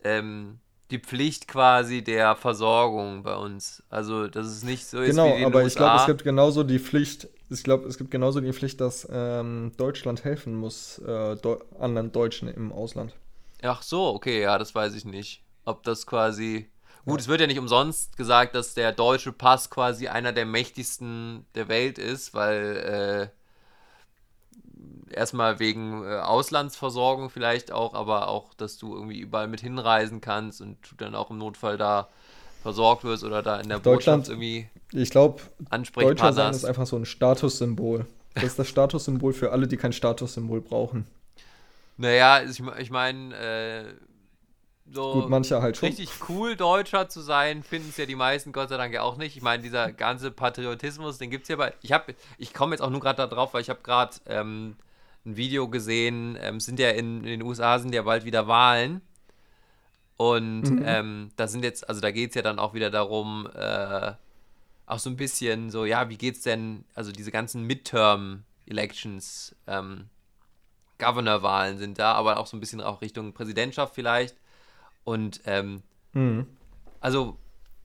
ähm, die Pflicht quasi der Versorgung bei uns. Also, dass es nicht so ist Genau, wie in den aber USA. ich glaube, es gibt genauso die Pflicht, ich glaube, es gibt genauso die Pflicht, dass ähm, Deutschland helfen muss äh, Deu anderen Deutschen im Ausland. Ach so, okay, ja, das weiß ich nicht. Ob das quasi. Gut, es wird ja nicht umsonst gesagt, dass der deutsche Pass quasi einer der mächtigsten der Welt ist, weil äh, erstmal wegen äh, Auslandsversorgung vielleicht auch, aber auch, dass du irgendwie überall mit hinreisen kannst und du dann auch im Notfall da versorgt wirst oder da in der Deutschland- Botschaft irgendwie Ich glaube, Deutscher sein ist einfach so ein Statussymbol. Das ist das Statussymbol für alle, die kein Statussymbol brauchen. Naja, ich, ich meine, äh, so Gut, manche halt schon. richtig cool Deutscher zu sein, finden es ja die meisten Gott sei Dank ja auch nicht. Ich meine, dieser ganze Patriotismus, den gibt es ja bei. Ich habe, ich komme jetzt auch nur gerade da drauf, weil ich habe gerade ähm, ein Video gesehen. Ähm, es sind ja in, in den USA sind ja bald wieder Wahlen. Und Mhm. ähm, da sind jetzt, also da geht es ja dann auch wieder darum, äh, auch so ein bisschen so, ja, wie geht's denn, also diese ganzen Midterm-Elections, ähm, Governorwahlen sind da, aber auch so ein bisschen auch Richtung Präsidentschaft vielleicht. Und ähm, Mhm. also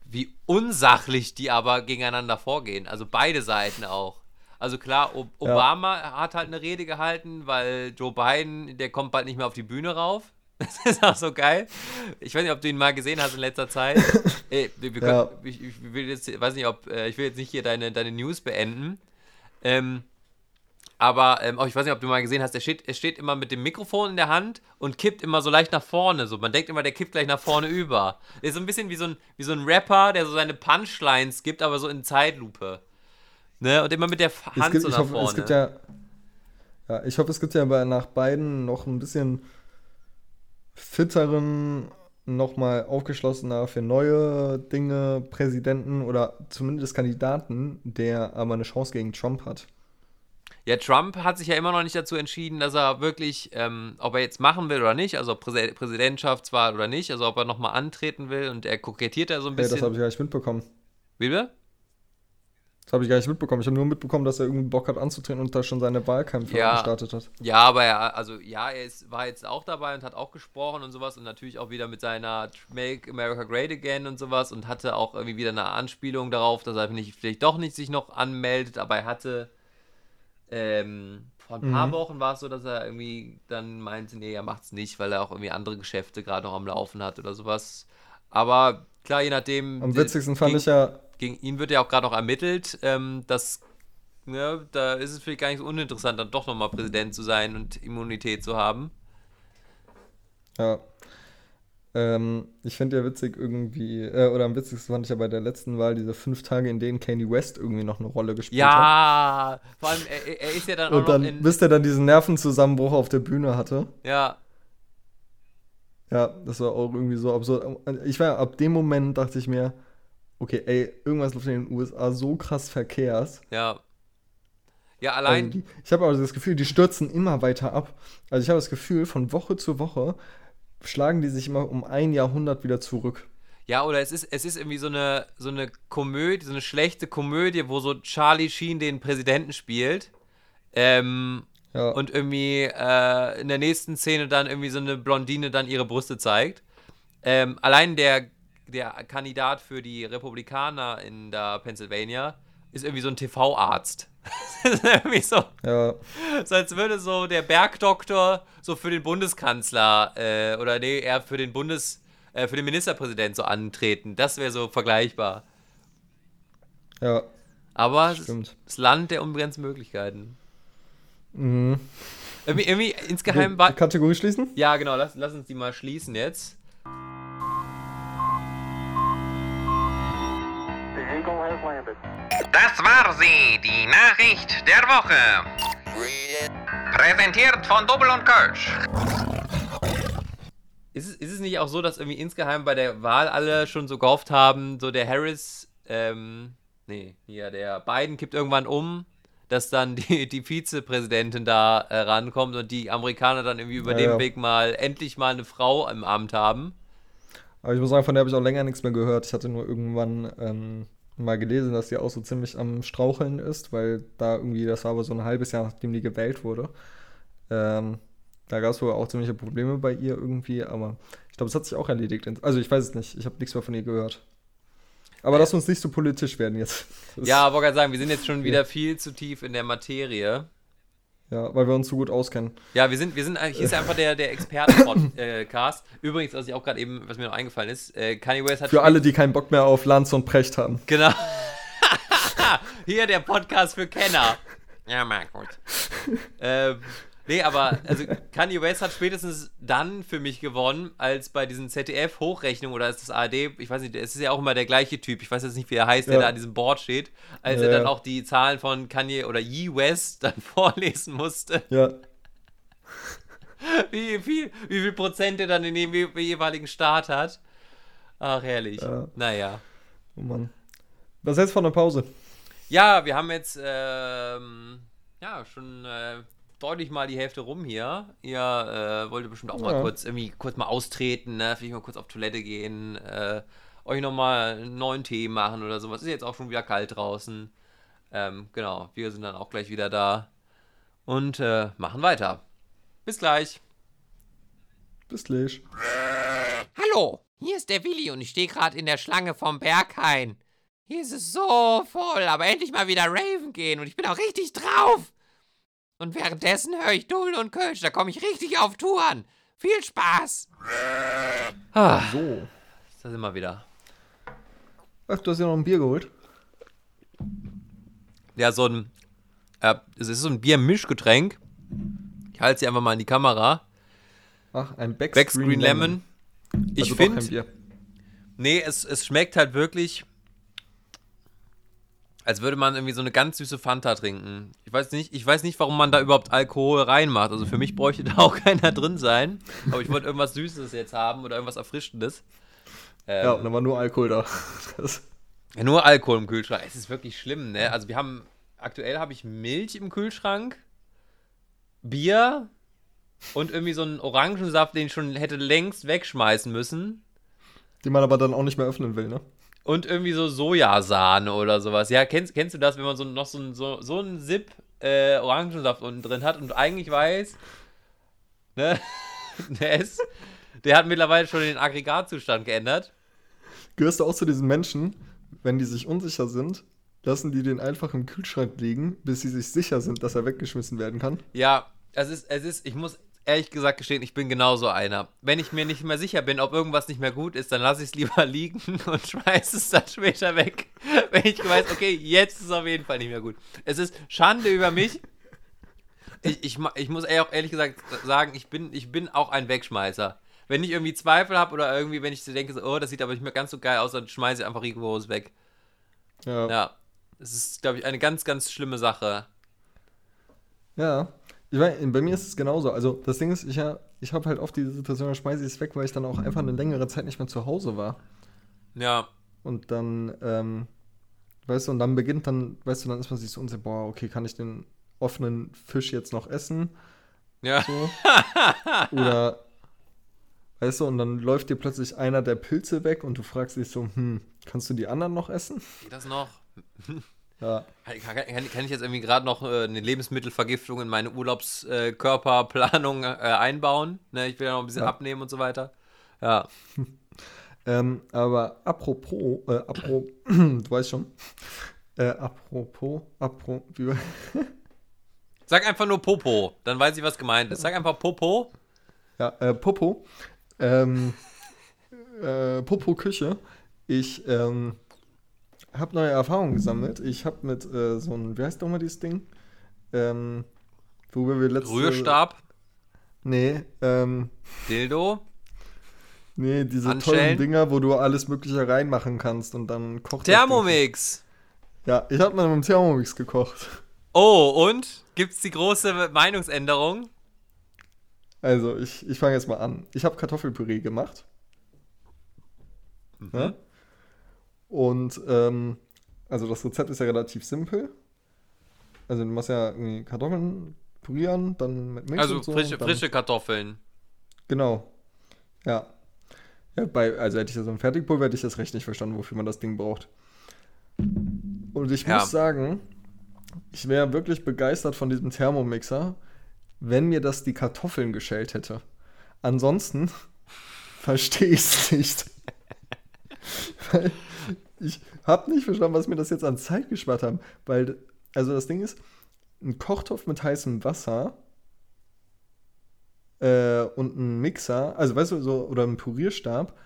wie unsachlich die aber gegeneinander vorgehen. Also beide Seiten auch. Also klar, O- Ja. Obama hat halt eine Rede gehalten, weil Joe Biden, der kommt bald nicht mehr auf die Bühne rauf. Das ist auch so geil. Ich weiß nicht, ob du ihn mal gesehen hast in letzter Zeit. (laughs) Ey, können, Ja. ich, ich will jetzt, weiß nicht, ob äh, ich will jetzt nicht hier deine, deine News beenden. Ähm, aber ähm, auch ich weiß nicht, ob du mal gesehen hast, er steht, er steht immer mit dem Mikrofon in der Hand und kippt immer so leicht nach vorne. So, man denkt immer, der kippt gleich nach vorne über. Der ist so ein bisschen wie so ein, wie so ein Rapper, der so seine Punchlines gibt, aber so in Zeitlupe. Ne? Und immer mit der Hand gibt, so ich nach hoffe, vorne. es gibt ja, ja, ich hoffe, es gibt ja nach beiden noch ein bisschen fitteren, nochmal aufgeschlossener für neue Dinge Präsidenten oder zumindest Kandidaten, der aber eine Chance gegen Trump hat. Ja, Trump hat sich ja immer noch nicht dazu entschieden, dass er wirklich, ähm, ob er jetzt machen will oder nicht, also ob Präse Präsidentschaftswahl oder nicht, also ob er nochmal antreten will und er kokettiert ja so ein Hey, das bisschen. habe ich gar nicht mitbekommen. Wie bitte? Das habe ich gar nicht mitbekommen. Ich habe nur mitbekommen, dass er irgendwie Bock hat anzutreten und da schon seine Wahlkämpfe Ja. gestartet hat. Ja, aber er, also ja, er ist, war jetzt auch dabei und hat auch gesprochen und sowas und natürlich auch wieder mit seiner Make America Great Again und sowas und hatte auch irgendwie wieder eine Anspielung darauf, dass er nicht, vielleicht doch nicht sich noch anmeldet, aber er hatte ähm, vor ein paar Mhm. Wochen war es so, dass er irgendwie dann meinte, nee, er macht's nicht, weil er auch irgendwie andere Geschäfte gerade noch am Laufen hat oder sowas. Aber klar, je nachdem. Am witzigsten fand ich ja, gegen ihn wird ja auch gerade noch ermittelt, ähm, dass ne, da ist es vielleicht gar nicht so uninteressant, dann doch nochmal Präsident zu sein und Immunität zu haben. Ja. Ähm, ich finde ja witzig irgendwie, äh, oder am witzigsten fand ich ja bei der letzten Wahl diese fünf Tage, in denen Kanye West irgendwie noch eine Rolle gespielt hat. Ja, vor allem, er, er ist ja dann auch Und dann, noch in. bis der dann diesen Nervenzusammenbruch auf der Bühne hatte. Ja, Ja, das war auch irgendwie so absurd. Ich war ab dem Moment, dachte ich mir, okay, ey, irgendwas läuft in den USA so krass verkehrs. ja. Ja, Also allein. die, ich habe aber das Gefühl, die stürzen immer weiter ab. Also ich habe das Gefühl, von Woche zu Woche schlagen die sich immer um ein Jahrhundert wieder zurück. Ja, oder es ist, es ist irgendwie so eine, so eine Komödie, so eine schlechte Komödie, wo so Charlie Sheen den Präsidenten spielt. Ähm, Ja, und irgendwie äh, in der nächsten Szene dann irgendwie so eine Blondine dann ihre Brüste zeigt. Ähm, allein der, der Kandidat für die Republikaner in der Pennsylvania ist irgendwie so ein TV-Arzt. (laughs) das ist irgendwie so, ja, so, als würde so der Bergdoktor so für den Bundeskanzler äh, oder nee, eher für den Bundes, äh, für den Ministerpräsident so antreten. Das wäre so vergleichbar. ja, Aber stimmt. das Land der unbegrenzten Möglichkeiten. Mhm. Irgendwie, irgendwie insgeheim Die war, Kategorie schließen? Ja, genau, lass, lass uns die mal schließen jetzt. Das war sie, die Nachricht der Woche. Präsentiert von Double und Kölsch. Ist es, ist es nicht auch so, dass irgendwie insgeheim bei der Wahl alle schon so gehofft haben, so der Harris, ähm, nee, hier, der Biden kippt irgendwann um, dass dann die, die Vizepräsidentin da äh, rankommt und die Amerikaner dann irgendwie über Ja, den ja. Weg mal endlich mal eine Frau im Amt haben. Aber ich muss sagen, von der habe ich auch länger nichts mehr gehört. Ich hatte nur irgendwann ähm, mal gelesen, dass die auch so ziemlich am Straucheln ist, weil da irgendwie, das war aber so ein halbes Jahr, nachdem die gewählt wurde. Ähm, da gab es wohl auch ziemliche Probleme bei ihr irgendwie, aber ich glaube, es hat sich auch erledigt. Also ich weiß es nicht, ich habe nichts mehr von ihr gehört. Aber lass uns nicht so politisch werden jetzt. Das- Ja, (laughs) aber ich sagen, wir sind jetzt schon wieder viel zu tief in der Materie. Ja, weil wir uns so gut auskennen. Ja, wir sind, wir sind, hier ist einfach der, der Experten-Podcast. (laughs) Übrigens, was ich auch gerade eben, was mir noch eingefallen ist, äh, Kanye West hat Für alle, die keinen Bock mehr auf Lanz und Precht haben. Genau. (laughs) Hier der Podcast für Kenner. Ja, mag gut. (laughs) ähm, nee, aber also Kanye West hat spätestens dann für mich gewonnen, als bei diesen ZDF-Hochrechnungen oder ist das ARD, ich weiß nicht, es ist ja auch immer der gleiche Typ, ich weiß jetzt nicht, wie er heißt, der Ja. da an diesem Board steht, als Ja, er dann auch die Zahlen von Kanye oder Ye West dann (laughs) vorlesen musste, Ja, wie viel, wie viel Prozent er dann in dem je- jeweiligen Staat hat. Ach, herrlich. Ja. Naja. oh Mann. Was hältst du von der Pause? Ja, wir haben jetzt ähm, ja schon äh, deutlich mal die Hälfte rum hier. Ihr äh, wolltet bestimmt auch mal Ja. kurz irgendwie kurz mal austreten, ne? Vielleicht mal kurz auf Toilette gehen, äh, euch nochmal einen neuen Tee machen oder sowas. Ist jetzt auch schon wieder kalt draußen. Ähm, genau, wir sind dann auch gleich wieder da und äh, machen weiter. Bis gleich. Bis gleich. Hallo, hier ist der Willi und ich stehe gerade in der Schlange vom Berghain. Hier ist es so voll, aber endlich mal wieder Raven gehen und ich bin auch richtig drauf. Und währenddessen höre ich Dullen und Kölsch, da komme ich richtig auf Touren. Viel Spaß! Ah, So. da sind wir wieder. Ach, du hast ja noch ein Bier geholt. Ja, so ein. Äh, es ist so ein Bier-Mischgetränk. Ich halte sie einfach mal in die Kamera. Ach, ein Becks, Becks Green Lemon. Ich Also finde, nee, es, es schmeckt halt wirklich, als würde man irgendwie so eine ganz süße Fanta trinken. Ich weiß nicht, ich weiß nicht, warum man da überhaupt Alkohol reinmacht. Also für mich bräuchte da auch (laughs) keiner drin sein. Aber ich wollte irgendwas Süßes jetzt haben oder irgendwas Erfrischendes. Ähm, Ja, und da war nur Alkohol da. (laughs) Ja, nur Alkohol im Kühlschrank. Es ist wirklich schlimm, ne? Also wir haben, aktuell habe ich Milch im Kühlschrank, Bier und irgendwie so einen Orangensaft, den ich schon hätte längst wegschmeißen müssen. die man aber dann auch nicht mehr öffnen will, ne? Und irgendwie so Sojasahne oder sowas. Ja, kennst, kennst du das, wenn man so noch so, ein- so, so einen Sip äh, Orangensaft unten drin hat und eigentlich weiß, ne? (laughs) Der ist, der hat mittlerweile schon den Aggregatzustand geändert. Gehörst du auch zu diesen Menschen, wenn die sich unsicher sind, lassen die den einfach im Kühlschrank liegen, bis sie sich sicher sind, dass er weggeschmissen werden kann? Ja, es ist, es ist, ich muss ehrlich gesagt gestehen, ich bin genauso einer. Wenn ich mir nicht mehr sicher bin, ob irgendwas nicht mehr gut ist, dann lasse ich es lieber (laughs) liegen und schmeiße es dann später weg. (laughs) Wenn ich weiß, okay, jetzt ist es auf jeden Fall nicht mehr gut. Es ist Schande über mich. Ich, ich, ich muss auch ehrlich gesagt sagen, ich bin, ich bin auch ein Wegschmeißer. Wenn ich irgendwie Zweifel habe oder irgendwie, wenn ich so denke, so, oh, das sieht aber nicht mehr ganz so geil aus, dann schmeiße ich einfach rigoros weg. Ja. Ja. Es ist, glaube ich, eine ganz, ganz schlimme Sache. Ja. Ich mein, bei mir ist es genauso. Also, das Ding ist, ich, ja, ich habe halt oft diese Situation, da schmeiße ich es weg, weil ich dann auch einfach eine längere Zeit nicht mehr zu Hause war. Ja. Und dann, ähm, weißt du, und dann beginnt dann, weißt du, dann ist man sich so unsicher, boah, okay, kann ich den offenen Fisch jetzt noch essen? Ja. So. Oder, weißt du, und dann läuft dir plötzlich einer der Pilze weg und du fragst dich so, hm, kannst du die anderen noch essen? Geht das noch? (laughs) Ja. Kann, kann, kann, ich jetzt irgendwie gerade noch äh, eine Lebensmittelvergiftung in meine Urlaubskörperplanung äh, einbauen? Ne, ich will ja noch ein bisschen Ja. abnehmen und so weiter. Ja. (laughs) Ähm, aber apropos, äh, apro, (clears throat) du weißt schon, äh, apropos, apro, wie, war- (laughs) Sag einfach nur Popo, dann weiß ich, was gemeint ist. Sag einfach Popo. ja, äh, Popo, ähm, (laughs) äh, Popo Küche. Ich, ähm, habe neue Erfahrungen gesammelt. Ich habe mit äh, so einem, wie heißt nochmal dieses Ding? Ähm, worüber wir letzte... Rührstab, Nee, ähm, Dildo. nee, diese Handschellen? tollen Dinger, wo du alles Mögliche reinmachen kannst und dann kocht. Thermomix. Ja, ich habe mal mit dem Thermomix gekocht. Oh, und? Gibt's die große Meinungsänderung? Also, ich, ich fange jetzt mal an. Ich habe Kartoffelpüree gemacht. Mhm. Ja? Und, ähm, also das Rezept ist ja relativ simpel. Also, du machst ja irgendwie Kartoffeln pürieren, dann mit Milch Also und so. frische, dann, frische Kartoffeln. Genau. Ja. ja bei, also, hätte ich das im Fertigpulver, hätte ich das recht nicht verstanden, wofür man das Ding braucht. Und ich Ja. muss sagen, ich wäre wirklich begeistert von diesem Thermomixer, wenn mir das die Kartoffeln geschält hätte. Ansonsten (laughs) verstehe ich es nicht. (laughs) weil ich habe nicht verstanden, was mir das jetzt an Zeit gespart haben. Weil, also das Ding ist, einen Kochtopf mit heißem Wasser äh, und einen Mixer, also weißt du, so, oder einen Purierstab,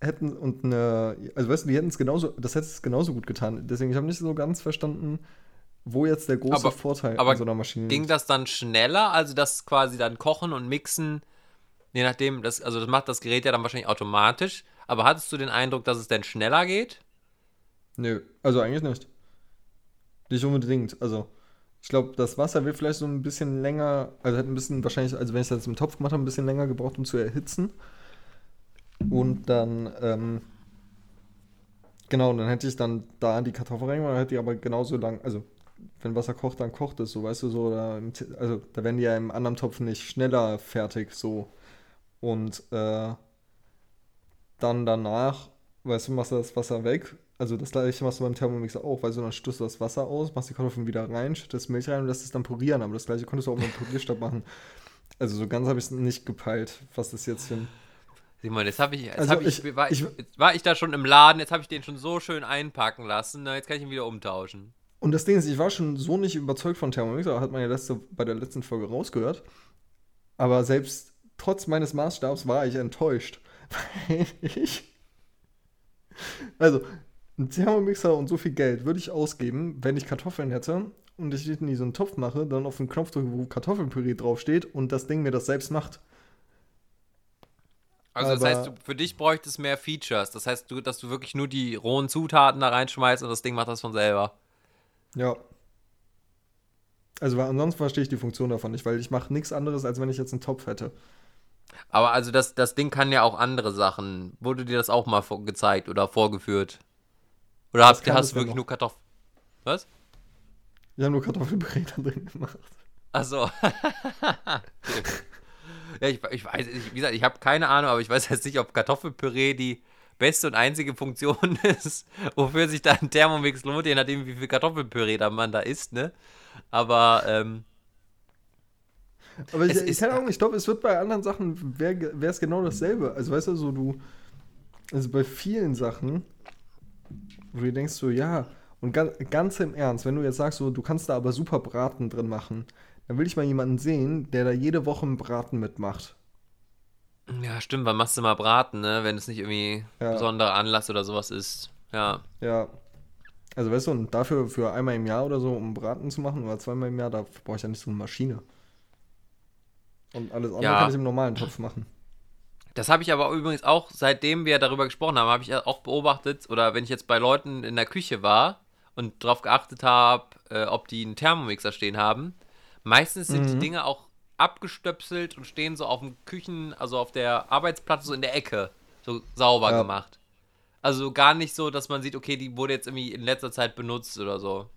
hätten und eine, also weißt du, die hätten es genauso, das hätte es genauso gut getan. Deswegen, ich habe nicht so ganz verstanden, wo jetzt der große Aber- Vorteil aber an so einer Maschine Ging liegt. das dann schneller? Also das quasi dann kochen und mixen, je nachdem, das, also das macht das Gerät ja dann wahrscheinlich automatisch. Aber hattest du den Eindruck, dass es denn schneller geht? Nö, also eigentlich nicht. Nicht unbedingt. Also, ich glaube, das Wasser wird vielleicht so ein bisschen länger, also hätte ein bisschen wahrscheinlich, also wenn ich das jetzt im Topf gemacht habe, ein bisschen länger gebraucht, um zu erhitzen. Und dann, ähm, genau, dann hätte ich dann da die Kartoffel reingemacht, dann hätte ich aber genauso lang, also wenn Wasser kocht, dann kocht es so, weißt du, so, oder im also da werden die ja im anderen Topf nicht schneller fertig, so. Und äh, dann danach, weißt du, machst du das Wasser weg. Also das gleiche machst du beim Thermomixer auch, weißt du, dann stößt du das Wasser aus, machst die Kartoffeln wieder rein, schüttest Milch rein und lässt es dann purieren. Aber das gleiche konntest du auch mit dem Purierstab machen. Also so ganz habe ich es nicht gepeilt, was das jetzt hin. Simon, jetzt habe ich, jetzt Also hab ich, ich- war, ich, war ich da schon im Laden, jetzt habe ich den schon so schön einpacken lassen. Na, jetzt kann ich ihn wieder umtauschen. Und das Ding ist, ich war schon so nicht überzeugt von Thermomixer, hat man ja letzte, bei der letzten Folge rausgehört. Aber selbst trotz meines Maßstabs war ich enttäuscht. (laughs) Weil ich. Also, ein Thermomixer und so viel Geld würde ich ausgeben, wenn ich Kartoffeln hätte und ich in so einen Topf mache, dann auf den Knopf drücke, wo Kartoffelpüree draufsteht und das Ding mir das selbst macht. Also das Aber- heißt, du, für dich bräuchtest mehr Features. Das heißt, du, dass du wirklich nur die rohen Zutaten da reinschmeißt und das Ding macht das von selber. Ja. Also, weil ansonsten verstehe ich die Funktion davon nicht, weil ich mache nichts anderes, als wenn ich jetzt einen Topf hätte. Aber also das, das Ding kann ja auch andere Sachen. Wurde dir das auch mal gezeigt oder vorgeführt? Oder Was hast, du wirklich noch? nur Kartoffeln? Was? (laughs) Ich habe nur Kartoffelpüree da drin gemacht. Achso. (laughs) ja, ich, ich weiß, ich, wie gesagt, ich habe keine Ahnung, aber ich weiß jetzt nicht, ob Kartoffelpüree die beste und einzige Funktion (laughs) ist, wofür sich da ein Thermomix lohnt, je nachdem, wie viel Kartoffelpüree da man da isst, ne? Aber, ähm, Aber ich, ich keine Ahnung, ich glaube, es wird bei anderen Sachen, wäre es genau dasselbe. Also weißt du, so du, also bei vielen Sachen, wo du denkst so, ja, und ganz, ganz im Ernst, wenn du jetzt sagst, so, du kannst da aber super Braten drin machen, dann will ich mal jemanden sehen, der da jede Woche einen Braten mitmacht. ja, stimmt, wann machst du mal Braten, ne? Wenn es nicht irgendwie Ja. besonderer Anlass oder sowas ist. Ja. Ja. Also weißt du, und dafür für einmal im Jahr oder so, um Braten zu machen, oder zweimal im Jahr, da brauche ich ja nicht so eine Maschine. Und alles andere Ja. kann ich im normalen Topf machen. Das habe ich aber übrigens auch, seitdem wir darüber gesprochen haben, habe ich auch beobachtet, oder wenn ich jetzt bei Leuten in der Küche war und darauf geachtet habe, äh, ob die einen Thermomixer stehen haben, meistens sind die Mhm. Dinge auch abgestöpselt und stehen so auf dem Küchen, also auf der Arbeitsplatte so in der Ecke, so sauber Ja. gemacht. Also gar nicht so, dass man sieht, okay, die wurde jetzt irgendwie in letzter Zeit benutzt oder so.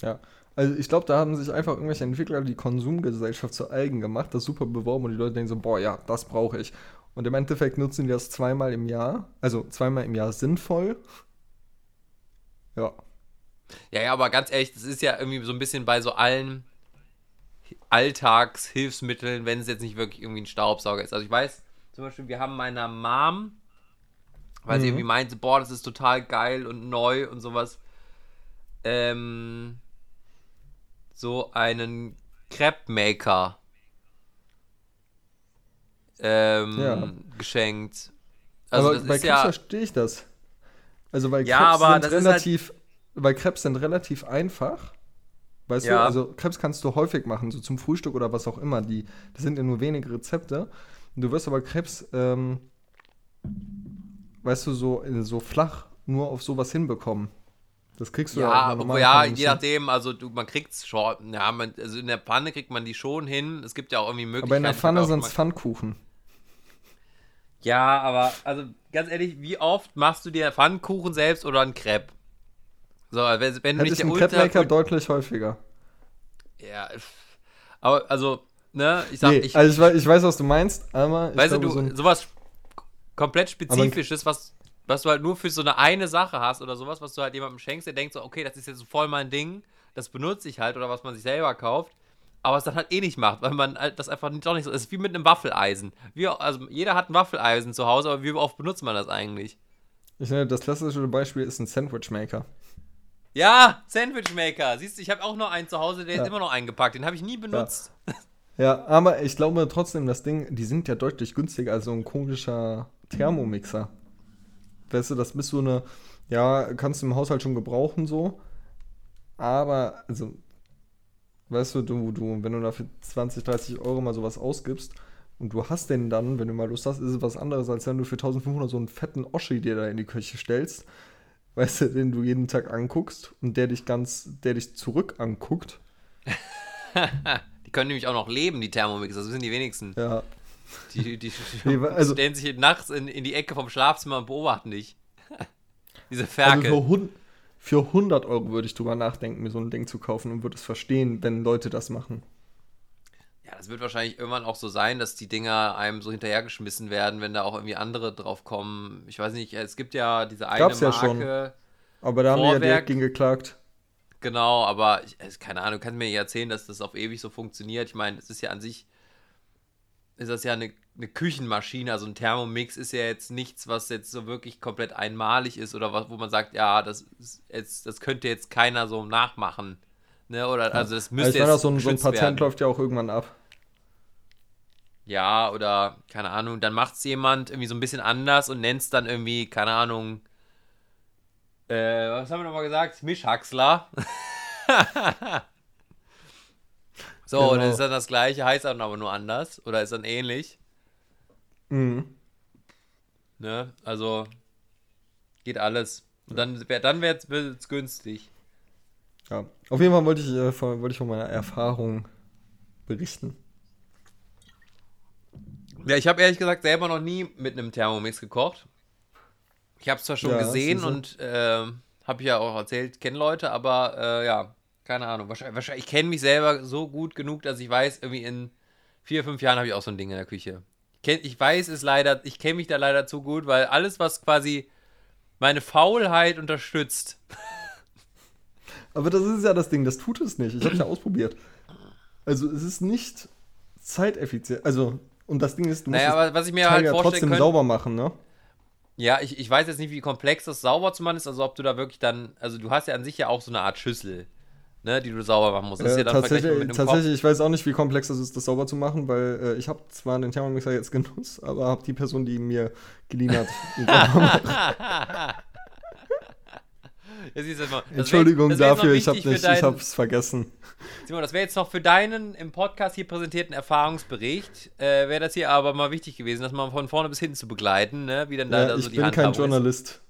Ja, also ich glaube, da haben sich einfach irgendwelche Entwickler die Konsumgesellschaft zu eigen gemacht, das super beworben und die Leute denken so, boah, ja, das brauche ich. Und im Endeffekt nutzen die das zweimal im Jahr, also zweimal im Jahr sinnvoll. (laughs) Ja, Ja, ja, aber ganz ehrlich, das ist ja irgendwie so ein bisschen bei so allen Alltagshilfsmitteln, wenn es jetzt nicht wirklich irgendwie ein Staubsauger ist. Also ich weiß, zum Beispiel, wir haben meiner Mom, weil sie Mhm. irgendwie meinte, boah, das ist total geil und neu und sowas, ähm, so einen Crepe-Maker ähm, Ja. geschenkt. Also aber bei Krebs ja, verstehe ich das. Also weil Ja, Krebs sind halt- relativ, weil Krebs sind relativ einfach. Weißt du, Ja. also Krebs kannst du häufig machen, so zum Frühstück oder was auch immer. Die, das sind ja nur wenige Rezepte. Und du wirst aber Krebs, ähm, weißt du, so, so flach nur auf sowas hinbekommen. Das kriegst du Ja, normalen ja, je hin. nachdem, also du, man kriegt's schon, ja, man, also in der Pfanne kriegt man die schon hin. Es gibt ja auch irgendwie Möglichkeiten. Aber in der Pfanne auch sind es Pfannkuchen. Ja, aber also ganz ehrlich, wie oft machst du dir Pfannkuchen selbst oder einen Crepe? So, wenn, wenn du nicht ich der Crepe-Maker deutlich häufiger. Ja, aber also, ne, ich sag, Nee, ich, also ich weiß, ich weiß, was du meinst, aber ich weißt du, so sowas komplett Spezifisches, was, was du halt nur für so eine eine Sache hast oder sowas, was du halt jemandem schenkst, der denkt so, okay, das ist jetzt so voll mein Ding, das benutze ich halt oder was man sich selber kauft, aber es dann halt eh nicht macht, weil man halt das einfach doch nicht so ist. wie mit einem Waffeleisen. Wie, also jeder hat ein Waffeleisen zu Hause, aber wie oft benutzt man das eigentlich? ich nenne, das klassische Beispiel ist ein Sandwich-Maker. Ja, Sandwich Maker. Siehst du, ich habe auch noch einen zu Hause, der Ja. ist immer noch eingepackt. Den habe ich nie benutzt. Ja, aber ich glaube trotzdem, das Ding, die sind ja deutlich günstiger als so ein komischer Thermomixer. Weißt du, das bist so eine, ja, kannst du im Haushalt schon gebrauchen so. Aber, also, weißt du, du, du, wenn du dafür 20, 30 Euro mal sowas ausgibst und du hast den dann, wenn du mal Lust hast, ist es was anderes, als wenn du für 1500 so einen fetten Oschi dir da in die Küche stellst. Weißt du, den du jeden Tag anguckst und der dich ganz, der dich zurück anguckt. (laughs) Die können nämlich auch noch leben, die Thermomix. Das sind die wenigsten. Ja, Die, die, (laughs) also- stellen sich nachts in, in die Ecke vom Schlafzimmer und beobachten dich. (laughs) Diese Also Ferkel. für, hun- für 100 Euro würde ich drüber nachdenken, mir so ein Ding zu kaufen und würde es verstehen, wenn Leute das machen. Ja, das wird wahrscheinlich irgendwann auch so sein, dass die Dinger einem so hinterhergeschmissen werden, wenn da auch irgendwie andere drauf kommen. Ich weiß nicht, es gibt ja diese eine Gab's ja Marke. Aber da haben die ja Vorwerk. direkt gegen geklagt. Genau, aber ich, keine Ahnung, du kannst mir nicht erzählen, dass das auf ewig so funktioniert. Ich meine, es ist ja an sich, ist das ja eine, eine Küchenmaschine, also ein Thermomix ist ja jetzt nichts, was jetzt so wirklich komplett einmalig ist oder was, wo man sagt, ja, das ist jetzt, das könnte jetzt keiner so nachmachen. Ne? Oder also das Also müsste ich meine, jetzt so ein, so ein Patent werden. läuft ja auch irgendwann ab. Ja, oder keine Ahnung, dann macht es jemand irgendwie so ein bisschen anders und nennt es dann irgendwie, keine Ahnung, äh, was haben wir nochmal gesagt? Mischhaxler. (laughs) so, Genau. das ist dann das gleiche, heißt dann aber nur anders oder ist dann ähnlich. Mhm. Ne? Also geht alles. Und dann, wär- dann wird es günstig. Ja. Auf jeden Fall wollte ich, äh, von, wollte ich von meiner Erfahrung berichten. Ja, ich habe ehrlich gesagt selber noch nie mit einem Thermomix gekocht. Ich habe es zwar schon Ja, gesehen und äh, habe ja auch erzählt, kenne Leute, aber äh, ja, keine Ahnung. Wahrscheinlich, wahrscheinlich ich kenne mich selber so gut genug, dass ich weiß, irgendwie in vier, fünf Jahren habe ich auch so ein Ding in der Küche. Ich, kenn, ich weiß es leider, ich kenne mich da leider zu gut, weil alles, was quasi meine Faulheit unterstützt, (laughs) Aber das ist ja das Ding, das tut es nicht. Ich habe es ja ausprobiert. Also es ist nicht zeiteffizient. Also, und das Ding ist, du musst naja, aber was ich mir Teil halt ja trotzdem könnte, sauber machen, ne? Ja, ich, ich weiß jetzt nicht, wie komplex das sauber zu machen ist, also ob du da wirklich dann, also du hast ja an sich ja auch so eine Art Schüssel, ne, die du sauber machen musst. Das ist Äh, ja dann tatsächlich, mit tatsächlich ich weiß auch nicht, wie komplex das ist, das sauber zu machen, weil äh, ich habe zwar den Thermomixer jetzt (laughs) genutzt, aber habe die Person, die mir geliehen hat, (laughs) Kopf. (laughs) Ja, Entschuldigung wär dafür, ich habe nicht, ich hab's vergessen. Simon, das wäre jetzt noch für deinen im Podcast hier präsentierten Erfahrungsbericht, äh, wäre das hier aber mal wichtig gewesen, das mal von vorne bis hinten zu begleiten, ne, wie denn da, Ja, da so ich die bin kein Handhabung ist. Journalist.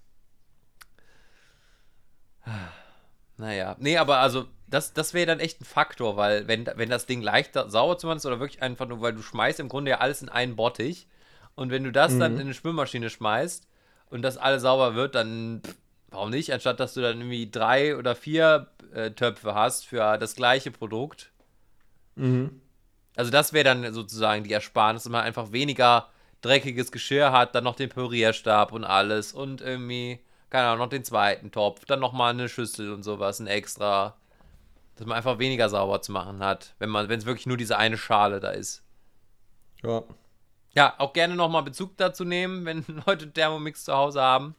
Naja, nee, aber also, das, das wäre dann echt ein Faktor, weil wenn, wenn das Ding leichter sauber zu machen ist oder wirklich einfach nur, weil du schmeißt im Grunde ja alles in einen Bottich und wenn du das Mhm. dann in eine Spülmaschine schmeißt und das alles sauber wird, dann pff, warum nicht, anstatt dass du dann irgendwie drei oder vier äh, Töpfe hast für das gleiche Produkt. Mhm. Also das wäre dann sozusagen die Ersparnis, dass man einfach weniger dreckiges Geschirr hat, dann noch den Pürierstab und alles und irgendwie, keine Ahnung, noch den zweiten Topf, dann nochmal eine Schüssel und sowas, ein extra. Dass man einfach weniger sauber zu machen hat, wenn man, wenn es wirklich nur diese eine Schale da ist. Ja. Ja, auch gerne nochmal Bezug dazu nehmen, wenn (laughs) Leute Thermomix zu Hause haben.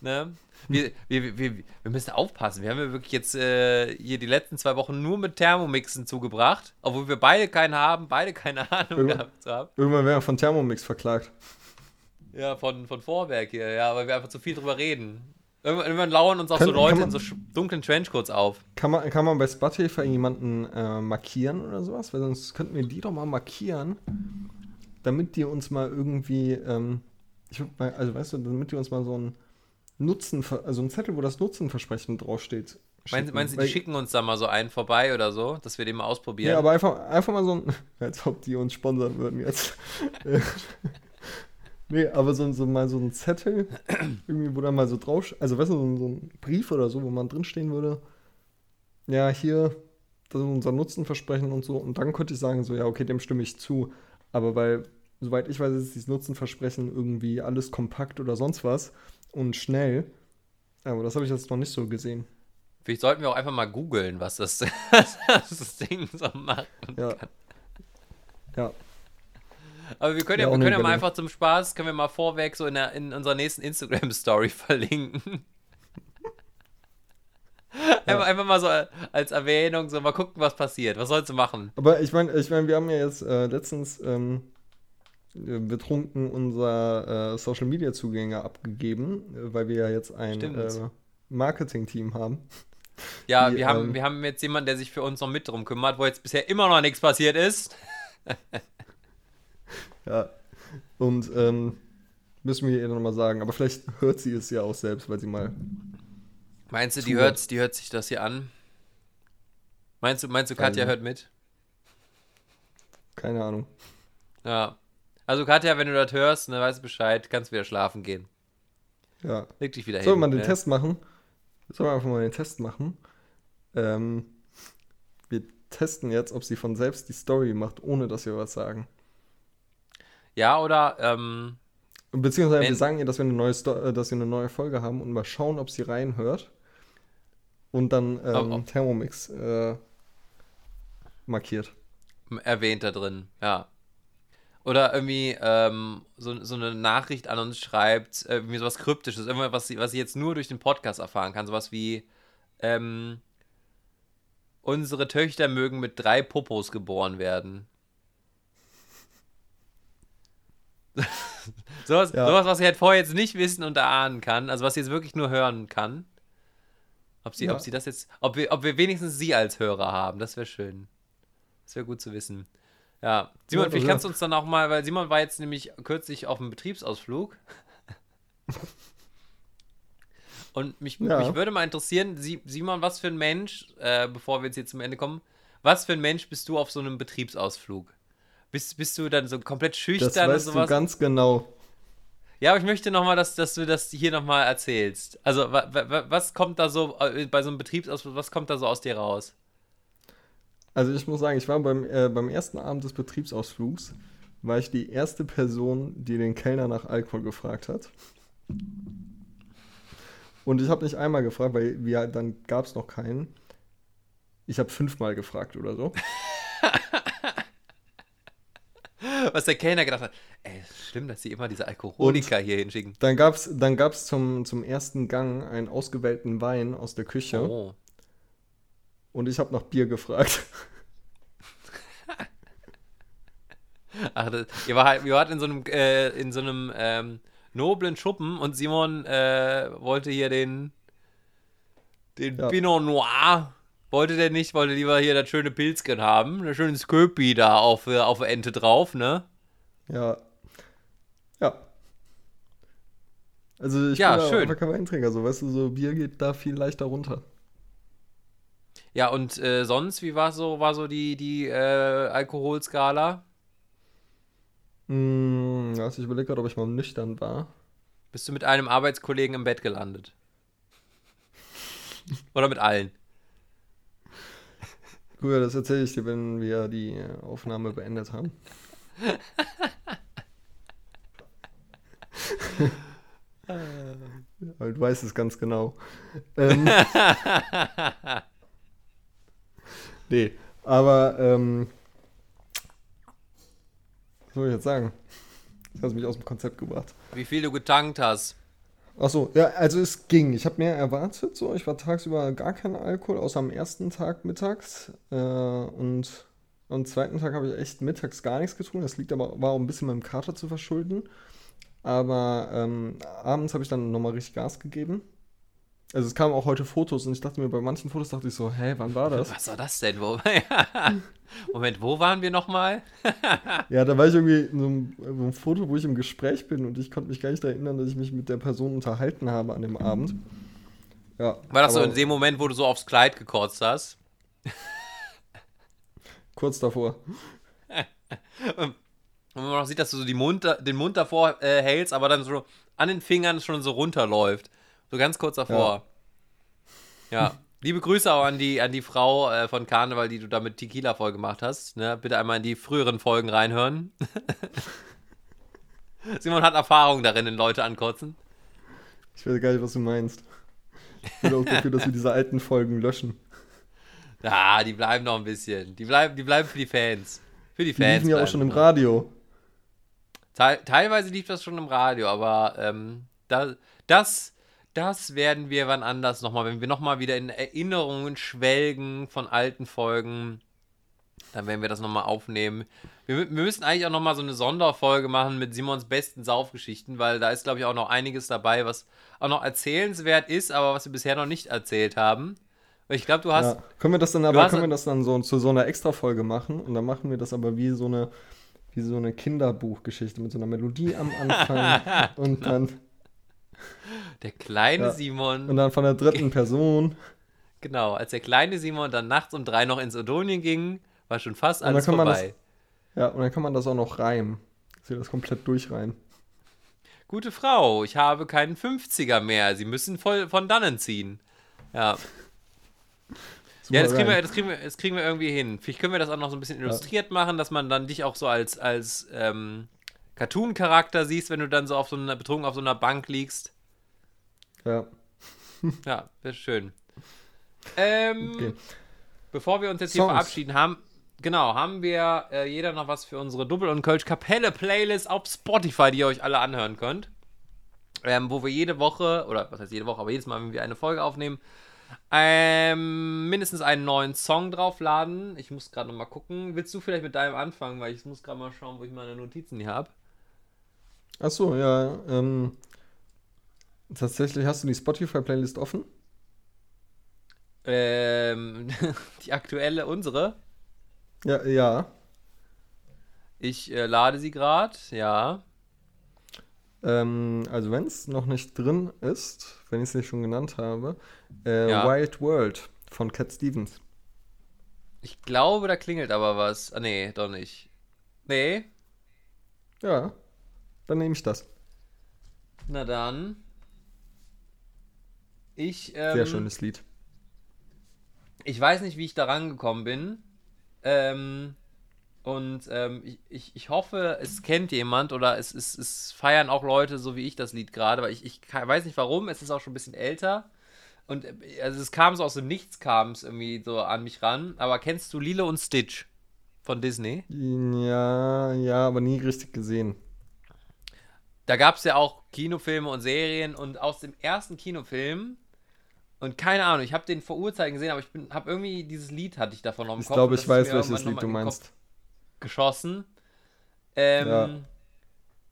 Ne? Wir, wir, wir, wir müssen aufpassen. Wir haben ja wirklich jetzt äh, hier die letzten zwei Wochen nur mit Thermomixen zugebracht, obwohl wir beide keinen haben, beide keine (laughs) Ahnung Irgendwann- gehabt zu haben. Irgendwann werden wir von Thermomix verklagt. Ja, von, von Vorwerk hier, ja, weil wir einfach zu viel drüber reden. Irgendwann, irgendwann lauern uns auch Kann- so Leute man- in so dunklen Trenchcoats auf. Kann man, kann man bei Spotify jemanden äh, markieren oder sowas? Weil sonst könnten wir die doch mal markieren, damit die uns mal irgendwie, ähm, ich also weißt du, damit die uns mal so ein Nutzen, also ein Zettel, wo das Nutzenversprechen draufsteht. Meinst, meinst du, die schicken uns da mal so einen vorbei oder so, dass wir den mal ausprobieren? Ja, aber einfach, einfach mal so ein, (laughs) als ob die uns sponsern würden jetzt. (laughs) nee, aber so, so mal so ein Zettel, irgendwie, wo dann mal so drauf, also weißt du, so, ein- so ein Brief oder so, wo man drinstehen würde, ja, hier, das ist unser Nutzenversprechen und so, und dann könnte ich sagen, so, ja, okay, dem stimme ich zu, aber weil, soweit ich weiß, ist dieses Nutzenversprechen irgendwie alles kompakt oder sonst was und schnell, aber das habe ich jetzt noch nicht so gesehen. Vielleicht sollten wir auch einfach mal googeln, was das, (laughs) das Ding so macht. Ja. Ja, Aber wir können Ja, ja, wir können ja mal einfach zum Spaß, können wir mal vorweg so in, der, in unserer nächsten Instagram-Story (laughs) verlinken. Einfach, einfach mal so als Erwähnung, so mal gucken, was passiert. Was sollst du machen? Aber ich meine, ich mein, wir haben ja jetzt äh, letztens ähm, äh, betrunken unser äh, Social Media Zugänge abgegeben, äh, weil wir ja jetzt ein äh, Marketing-Team haben. Ja, Die, wir, haben, ähm, wir haben jetzt jemanden, der sich für uns noch mit drum kümmert, wo jetzt bisher immer noch nichts passiert ist. (laughs) Ja. Und ähm, müssen wir ihr nochmal sagen. Aber vielleicht hört sie es ja auch selbst, weil sie mal. Meinst du, die Zuhört. hört, die hört sich das hier an? Meinst du, meinst du, Katja hört mit? Keine Ahnung. Ja. Also Katja, wenn du das hörst, dann weißt du Bescheid, kannst wieder schlafen gehen. Ja. Leg dich wieder Sollen hin. wir den ne? Test machen? Sollen wir einfach mal den Test machen? Ähm, wir testen jetzt, ob sie von selbst die Story macht, ohne dass wir was sagen. Ja, oder, ähm, Beziehungsweise Wenn- wir sagen ihr, dass wir, eine neue Sto äh, dass wir eine neue Folge haben und mal schauen, ob sie reinhört. Und dann ähm, Oh, oh. Thermomix äh, markiert. erwähnt da drin, ja. Oder irgendwie ähm, so, so eine Nachricht an uns schreibt, äh, irgendwie sowas Kryptisches, irgendwas, was sie, was sie jetzt nur durch den Podcast erfahren kann, sowas wie, ähm, unsere Töchter mögen mit drei Popos geboren werden. (laughs) sowas, Ja. sowas, was sie halt vorher jetzt nicht wissen und erahnen kann, also was sie jetzt wirklich nur hören kann. Ob sie, Ja. ob sie das jetzt, ob wir, ob wir wenigstens sie als Hörer haben, das wäre schön. Das wäre gut zu wissen. Ja, Simon, Ja, vielleicht kannst du uns dann auch mal, weil Simon war jetzt nämlich kürzlich auf einem Betriebsausflug. (laughs) Und mich, mich würde mal interessieren, Sie- Simon, was für ein Mensch, äh, bevor wir jetzt hier zum Ende kommen, was für ein Mensch bist du auf so einem Betriebsausflug? Bist, bist du dann so komplett Das schüchtern und weißt du sowas? ganz genau. Ja, aber ich möchte nochmal, dass, dass du das hier nochmal erzählst. Also, wa, wa, was kommt da so äh, bei so einem Betriebsausflug, was kommt da so aus dir raus? Also ich muss sagen, ich war beim, äh, beim ersten Abend des Betriebsausflugs, war ich die erste Person, die den Kellner nach Alkohol gefragt hat. Und ich habe nicht einmal gefragt, weil wir, dann gab es noch keinen. Ich habe fünfmal gefragt oder so. (laughs) Was der Kellner gedacht hat, ey, ist schlimm, dass sie immer diese Alkoholiker hier hinschicken. Dann gab es dann gab's zum, zum ersten Gang einen ausgewählten Wein aus der Küche Oh. und ich habe nach Bier gefragt. (laughs) Ach, das, ihr, war halt, ihr wart in so einem, äh, in so einem ähm, noblen Schuppen und Simon äh, wollte hier den, den Ja. Pinot Noir. Wollte der nicht, wollte lieber hier das schöne Pilzchen haben. Ein schönes Sköpi da auf, äh, auf der Ente drauf, ne? Ja. Ja. Also ich Ja, bin da schön. einfach kein Weinträger, so weißt du, so Bier geht da viel leichter runter. Ja, und äh, sonst, wie war so, war so die, die äh, Alkoholskala? Hm, also ich überlege gerade, ob ich mal nüchtern war. Bist du mit einem Arbeitskollegen im Bett gelandet? (laughs) Oder mit allen? Ja, das erzähle ich dir, wenn wir die Aufnahme beendet haben. (laughs) Weil du weißt es ganz genau. (laughs) Ähm, nee, aber ähm, was soll ich jetzt sagen? Das hast mich aus dem Konzept gebracht. Wie viel du getankt hast? Achso, ja, also es ging. Ich habe mehr erwartet. So, ich war tagsüber gar kein Alkohol, außer am ersten Tag mittags. Äh, und am zweiten Tag habe ich echt mittags gar nichts getrunken. Das liegt aber war auch ein bisschen meinem Kater zu verschulden. Aber ähm, abends habe ich dann nochmal richtig Gas gegeben. Also es kamen auch heute Fotos und ich dachte mir, bei manchen Fotos dachte ich so, hä, wann war das? Was war das denn? Wo, (laughs) Moment, wo waren wir nochmal? (laughs) Ja, da war ich irgendwie in so einem, so einem Foto, wo ich im Gespräch bin und ich konnte mich gar nicht erinnern, dass ich mich mit der Person unterhalten habe an dem Abend. Ja, War das so in dem Moment, wo du so aufs Kleid gekotzt hast? (laughs) kurz davor. Und man noch sieht, dass du so die Mund, den Mund davor äh, hältst, aber dann so an den Fingern schon so runterläuft. So ganz kurz davor. Ja. Liebe Grüße auch an die, an die Frau äh, von Karneval, die du da mit Tequila voll gemacht hast. Ne? Bitte einmal in die früheren Folgen reinhören. (laughs) Simon hat Erfahrung darin, in Leute ankotzen. Ich weiß gar nicht, was du meinst. Ich bin auch dafür, dass wir diese alten Folgen löschen. (laughs) Ja, die bleiben noch ein bisschen. Die bleiben, die bleiben für die Fans. Für die Die Fans. liefen ja auch schon im sie. Radio. Teil, teilweise lief das schon im Radio, aber ähm, da, das, das werden wir wann anders nochmal, wenn wir nochmal wieder in Erinnerungen schwelgen von alten Folgen. Dann werden wir das nochmal aufnehmen. Wir, wir müssen eigentlich auch nochmal so eine Sonderfolge machen mit Simons besten Saufgeschichten, weil da ist, glaube ich, auch noch einiges dabei, was auch noch erzählenswert ist, aber was wir bisher noch nicht erzählt haben. Ich glaube, du hast. Ja. Können wir das dann aber können wir das dann so zu so einer Extra-Folge machen und dann machen wir das aber wie so eine wie so eine Kinderbuchgeschichte mit so einer Melodie am Anfang (laughs) und dann (laughs) Der kleine Ja. Simon. und dann von der dritten (laughs) Person Genau, als der kleine Simon dann nachts um drei noch ins Odonien ging, war schon fast alles vorbei. ja und dann kann man das auch noch reimen, wir das komplett durchreimen. Gute Frau, ich habe keinen 50er mehr. Sie müssen voll von dannen ziehen. Ja. Super Ja, das kriegen, wir, das, kriegen wir, das kriegen wir irgendwie hin. Vielleicht können wir das auch noch so ein bisschen illustriert machen, dass man dann dich auch so als, als ähm, Cartoon-Charakter siehst, wenn du dann so auf so einer betrunken auf so einer Bank liegst. ja. (laughs) Ja, wäre schön. Ähm, Okay. Bevor wir uns jetzt hier Songs. verabschieden, haben, genau, haben wir äh, jeder noch was für unsere Double- und Kölsch-Kapelle-Playlist auf Spotify, die ihr euch alle anhören könnt. Ähm, wo wir jede Woche, oder was heißt jede Woche, aber jedes Mal, wenn wir eine Folge aufnehmen, ähm, mindestens einen neuen Song draufladen. Ich muss gerade noch mal gucken. Willst du vielleicht mit deinem anfangen, weil ich muss gerade mal schauen, wo ich meine Notizen hier habe. Ach so, ja, ähm, tatsächlich hast du die Spotify Playlist offen? Ähm, (laughs) die aktuelle, unsere. Ja, ja. Ich äh, lade sie gerade, ja. Ähm, also wenn es noch nicht drin ist, wenn ich es nicht schon genannt habe, äh, Ja. Wild World von Cat Stevens. Ich glaube, da klingelt aber was. Ah, nee, doch nicht. Nee, Ja, dann nehme ich das. na dann. Ich, ähm, Sehr schönes Lied. ich weiß nicht, wie ich da rangekommen bin. Ähm, und ähm, ich, ich, ich hoffe, es kennt jemand oder es, es, es feiern auch Leute, so wie ich das Lied gerade, weil ich, ich weiß nicht warum, es ist auch schon ein bisschen älter. Und äh, also es kam so aus dem Nichts, kam es irgendwie so an mich ran. Aber kennst du Lilo und Stitch von Disney? Ja, ja, aber nie richtig gesehen. Da gab es ja auch Kinofilme und Serien und aus dem ersten Kinofilm und keine Ahnung, ich habe den vor Urzeiten gesehen, aber ich bin habe irgendwie dieses Lied hatte ich davon noch im Ich Kopf. glaube, ich das ist weiß, welches Lied du meinst. Geschossen. Ähm, Ja.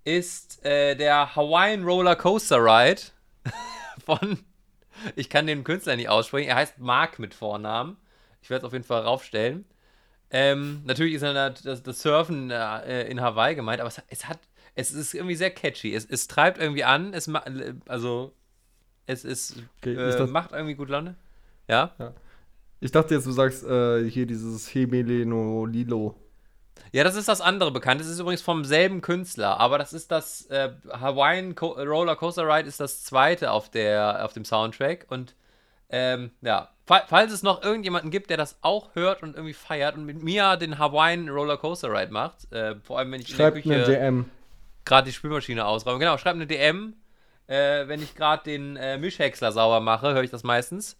Ist äh, der Hawaiian Roller Coaster Ride (laughs) von ich kann den Künstler nicht aussprechen. Er heißt Mark mit Vornamen. Ich werde es auf jeden Fall raufstellen. Ähm, natürlich ist das, das Surfen äh, in Hawaii gemeint, aber es, es hat, es ist irgendwie sehr catchy. Es, es treibt irgendwie an, es ma also es ist, Okay, äh, das- macht irgendwie gut Laune. Ja? Ich dachte jetzt, du sagst äh, hier dieses Hebeleno Lilo. Ja, das ist das andere bekannt. Das ist übrigens vom selben Künstler, aber das ist das äh, Hawaiian Co Roller Coaster Ride ist das zweite auf der auf dem Soundtrack und ähm, ja, fa falls es noch irgendjemanden gibt, der das auch hört und irgendwie feiert und mit mir den Hawaiian Roller Coaster Ride macht, äh, vor allem wenn ich Schreibt in der eine Küche DM. Gerade die Spülmaschine ausräume. Genau, schreibt eine DM. Äh, wenn ich gerade den äh, Mischhäcksler sauber mache, höre ich das meistens.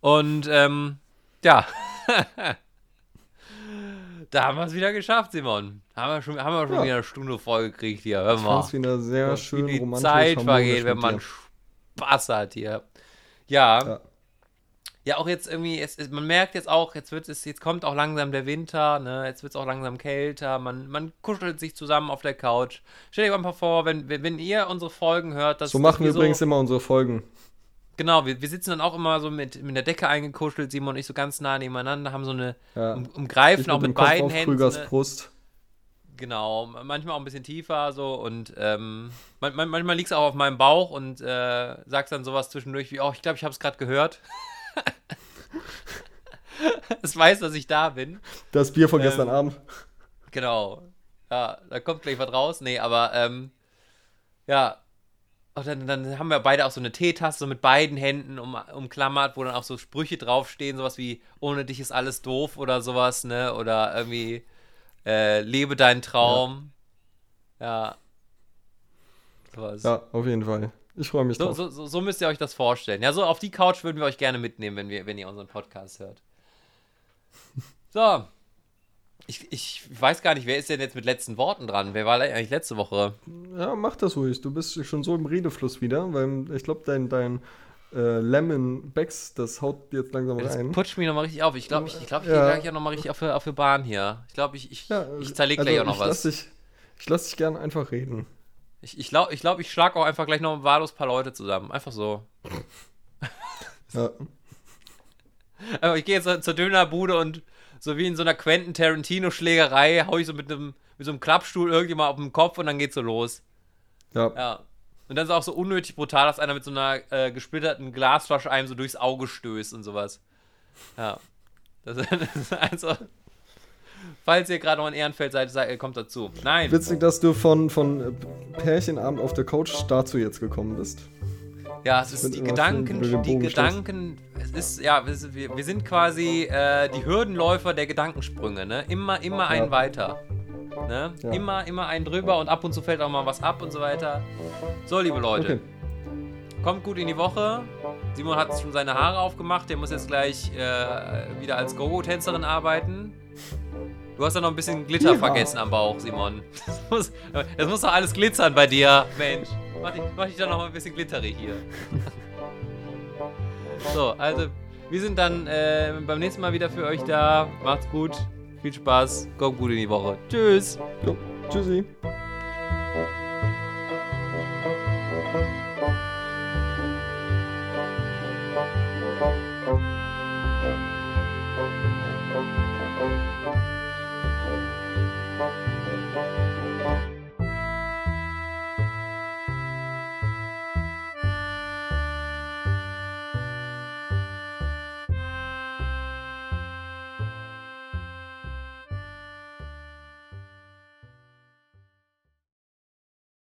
Und ähm, ja. (laughs) da haben wir es wieder geschafft, Simon. Haben wir schon, haben wir schon Ja. wieder eine Stunde vollgekriegt hier. Hör mal. fand's wieder sehr schön wie die. Zeit vergeht, wenn man dir. Spaß hat hier. Ja. Ja. Ja, auch jetzt irgendwie, es, es, man merkt jetzt auch, jetzt wird es, jetzt kommt auch langsam der Winter, ne? Jetzt wird es auch langsam kälter, man, man kuschelt sich zusammen auf der Couch. Stellt euch einfach vor, wenn, wenn, ihr unsere Folgen hört, dass So machen wir dass übrigens immer unsere Folgen. Genau, wir, wir sitzen dann auch immer so mit, mit der Decke eingekuschelt, Simon und ich so ganz nah nebeneinander, haben so eine Ja. um, umgreifen auch mit mit dem Kopf beiden auf Händen. Krügers so eine- Brust. Genau, manchmal auch ein bisschen tiefer so und ähm, man, man, manchmal liegst du auch auf meinem Bauch und äh, sagst dann sowas zwischendurch wie, oh, ich glaube, ich habe es gerade gehört. (laughs) es weiß, dass ich da bin. Das Bier von Ähm, gestern Abend. Genau. Ja, da kommt gleich was raus. Nee, aber ähm, ja. Und dann, dann haben wir beide auch so eine Teetasse so mit beiden Händen um, umklammert, wo dann auch so Sprüche draufstehen, sowas wie ohne dich ist alles doof oder sowas, ne? Oder irgendwie äh, lebe deinen Traum. Ja. Sowas. Ja, auf jeden Fall. Ich freue mich So, drauf. so, so, so müsst ihr euch das vorstellen. Ja, so auf die Couch würden wir euch gerne mitnehmen, wenn, wir, wenn ihr unseren Podcast hört. (laughs) So. Ich, ich weiß gar nicht, wer ist denn jetzt mit letzten Worten dran? Wer war eigentlich letzte Woche? Ja, mach das ruhig. Du bist schon so im Redefluss wieder, weil ich glaube, dein, dein äh, Lemon Becks, das haut jetzt langsam Das rein. putscht mich nochmal richtig auf. Ich glaube, ich, ich, glaub, ich Ja. gehe gleich auch nochmal richtig auf für, auf für Bahn hier. Ich glaube, ich, ich, Ja, ich zerleg also gleich auch noch ich was. Lass dich, ich lass dich gern einfach reden. Ich, ich glaube, ich, glaub, ich schlage auch einfach gleich noch wahllos ein paar Leute zusammen. Einfach so. (laughs) Ja. Aber ich gehe jetzt zur Dönerbude und so wie in so einer Quentin Tarantino-Schlägerei hau ich so mit einem mit so einem Klappstuhl irgendjemand auf den Kopf und dann geht's so los. Ja. Ja. Und dann ist es auch so unnötig brutal, dass einer mit so einer äh, gesplitterten Glasflasche einem so durchs Auge stößt und sowas. Ja. Das, (laughs) das ist also. Falls ihr gerade noch in Ehrenfeld seid, seid, kommt dazu. Nein. Witzig, dass du von, von äh, Pärchenabend auf der Couch dazu jetzt gekommen bist. Ja, es ist die Gedanken, die Gedanken, es ist, ja, wir, sind- wir wir sind quasi äh, die Hürdenläufer der Gedankensprünge, ne? Immer, immer einen Ja. weiter. Ne? Ja. Immer, immer einen drüber und ab und zu fällt auch mal was ab und so weiter. So, liebe Leute, Okay. kommt gut in die Woche. Simon hat schon seine Haare aufgemacht, der muss jetzt gleich äh, wieder als Gogo-Tänzerin arbeiten. Du hast ja noch ein bisschen Glitter Ja. vergessen am Bauch, Simon. (laughs) Das muss, das muss doch alles glitzern bei dir, Mensch. Mach dich, mach dich doch noch mal ein bisschen glitterig hier. (laughs) so, also, wir sind dann äh, beim nächsten Mal wieder für euch da. Macht's gut, viel Spaß, kommt gut in die Woche. Tschüss. Jo, tschüssi. Thank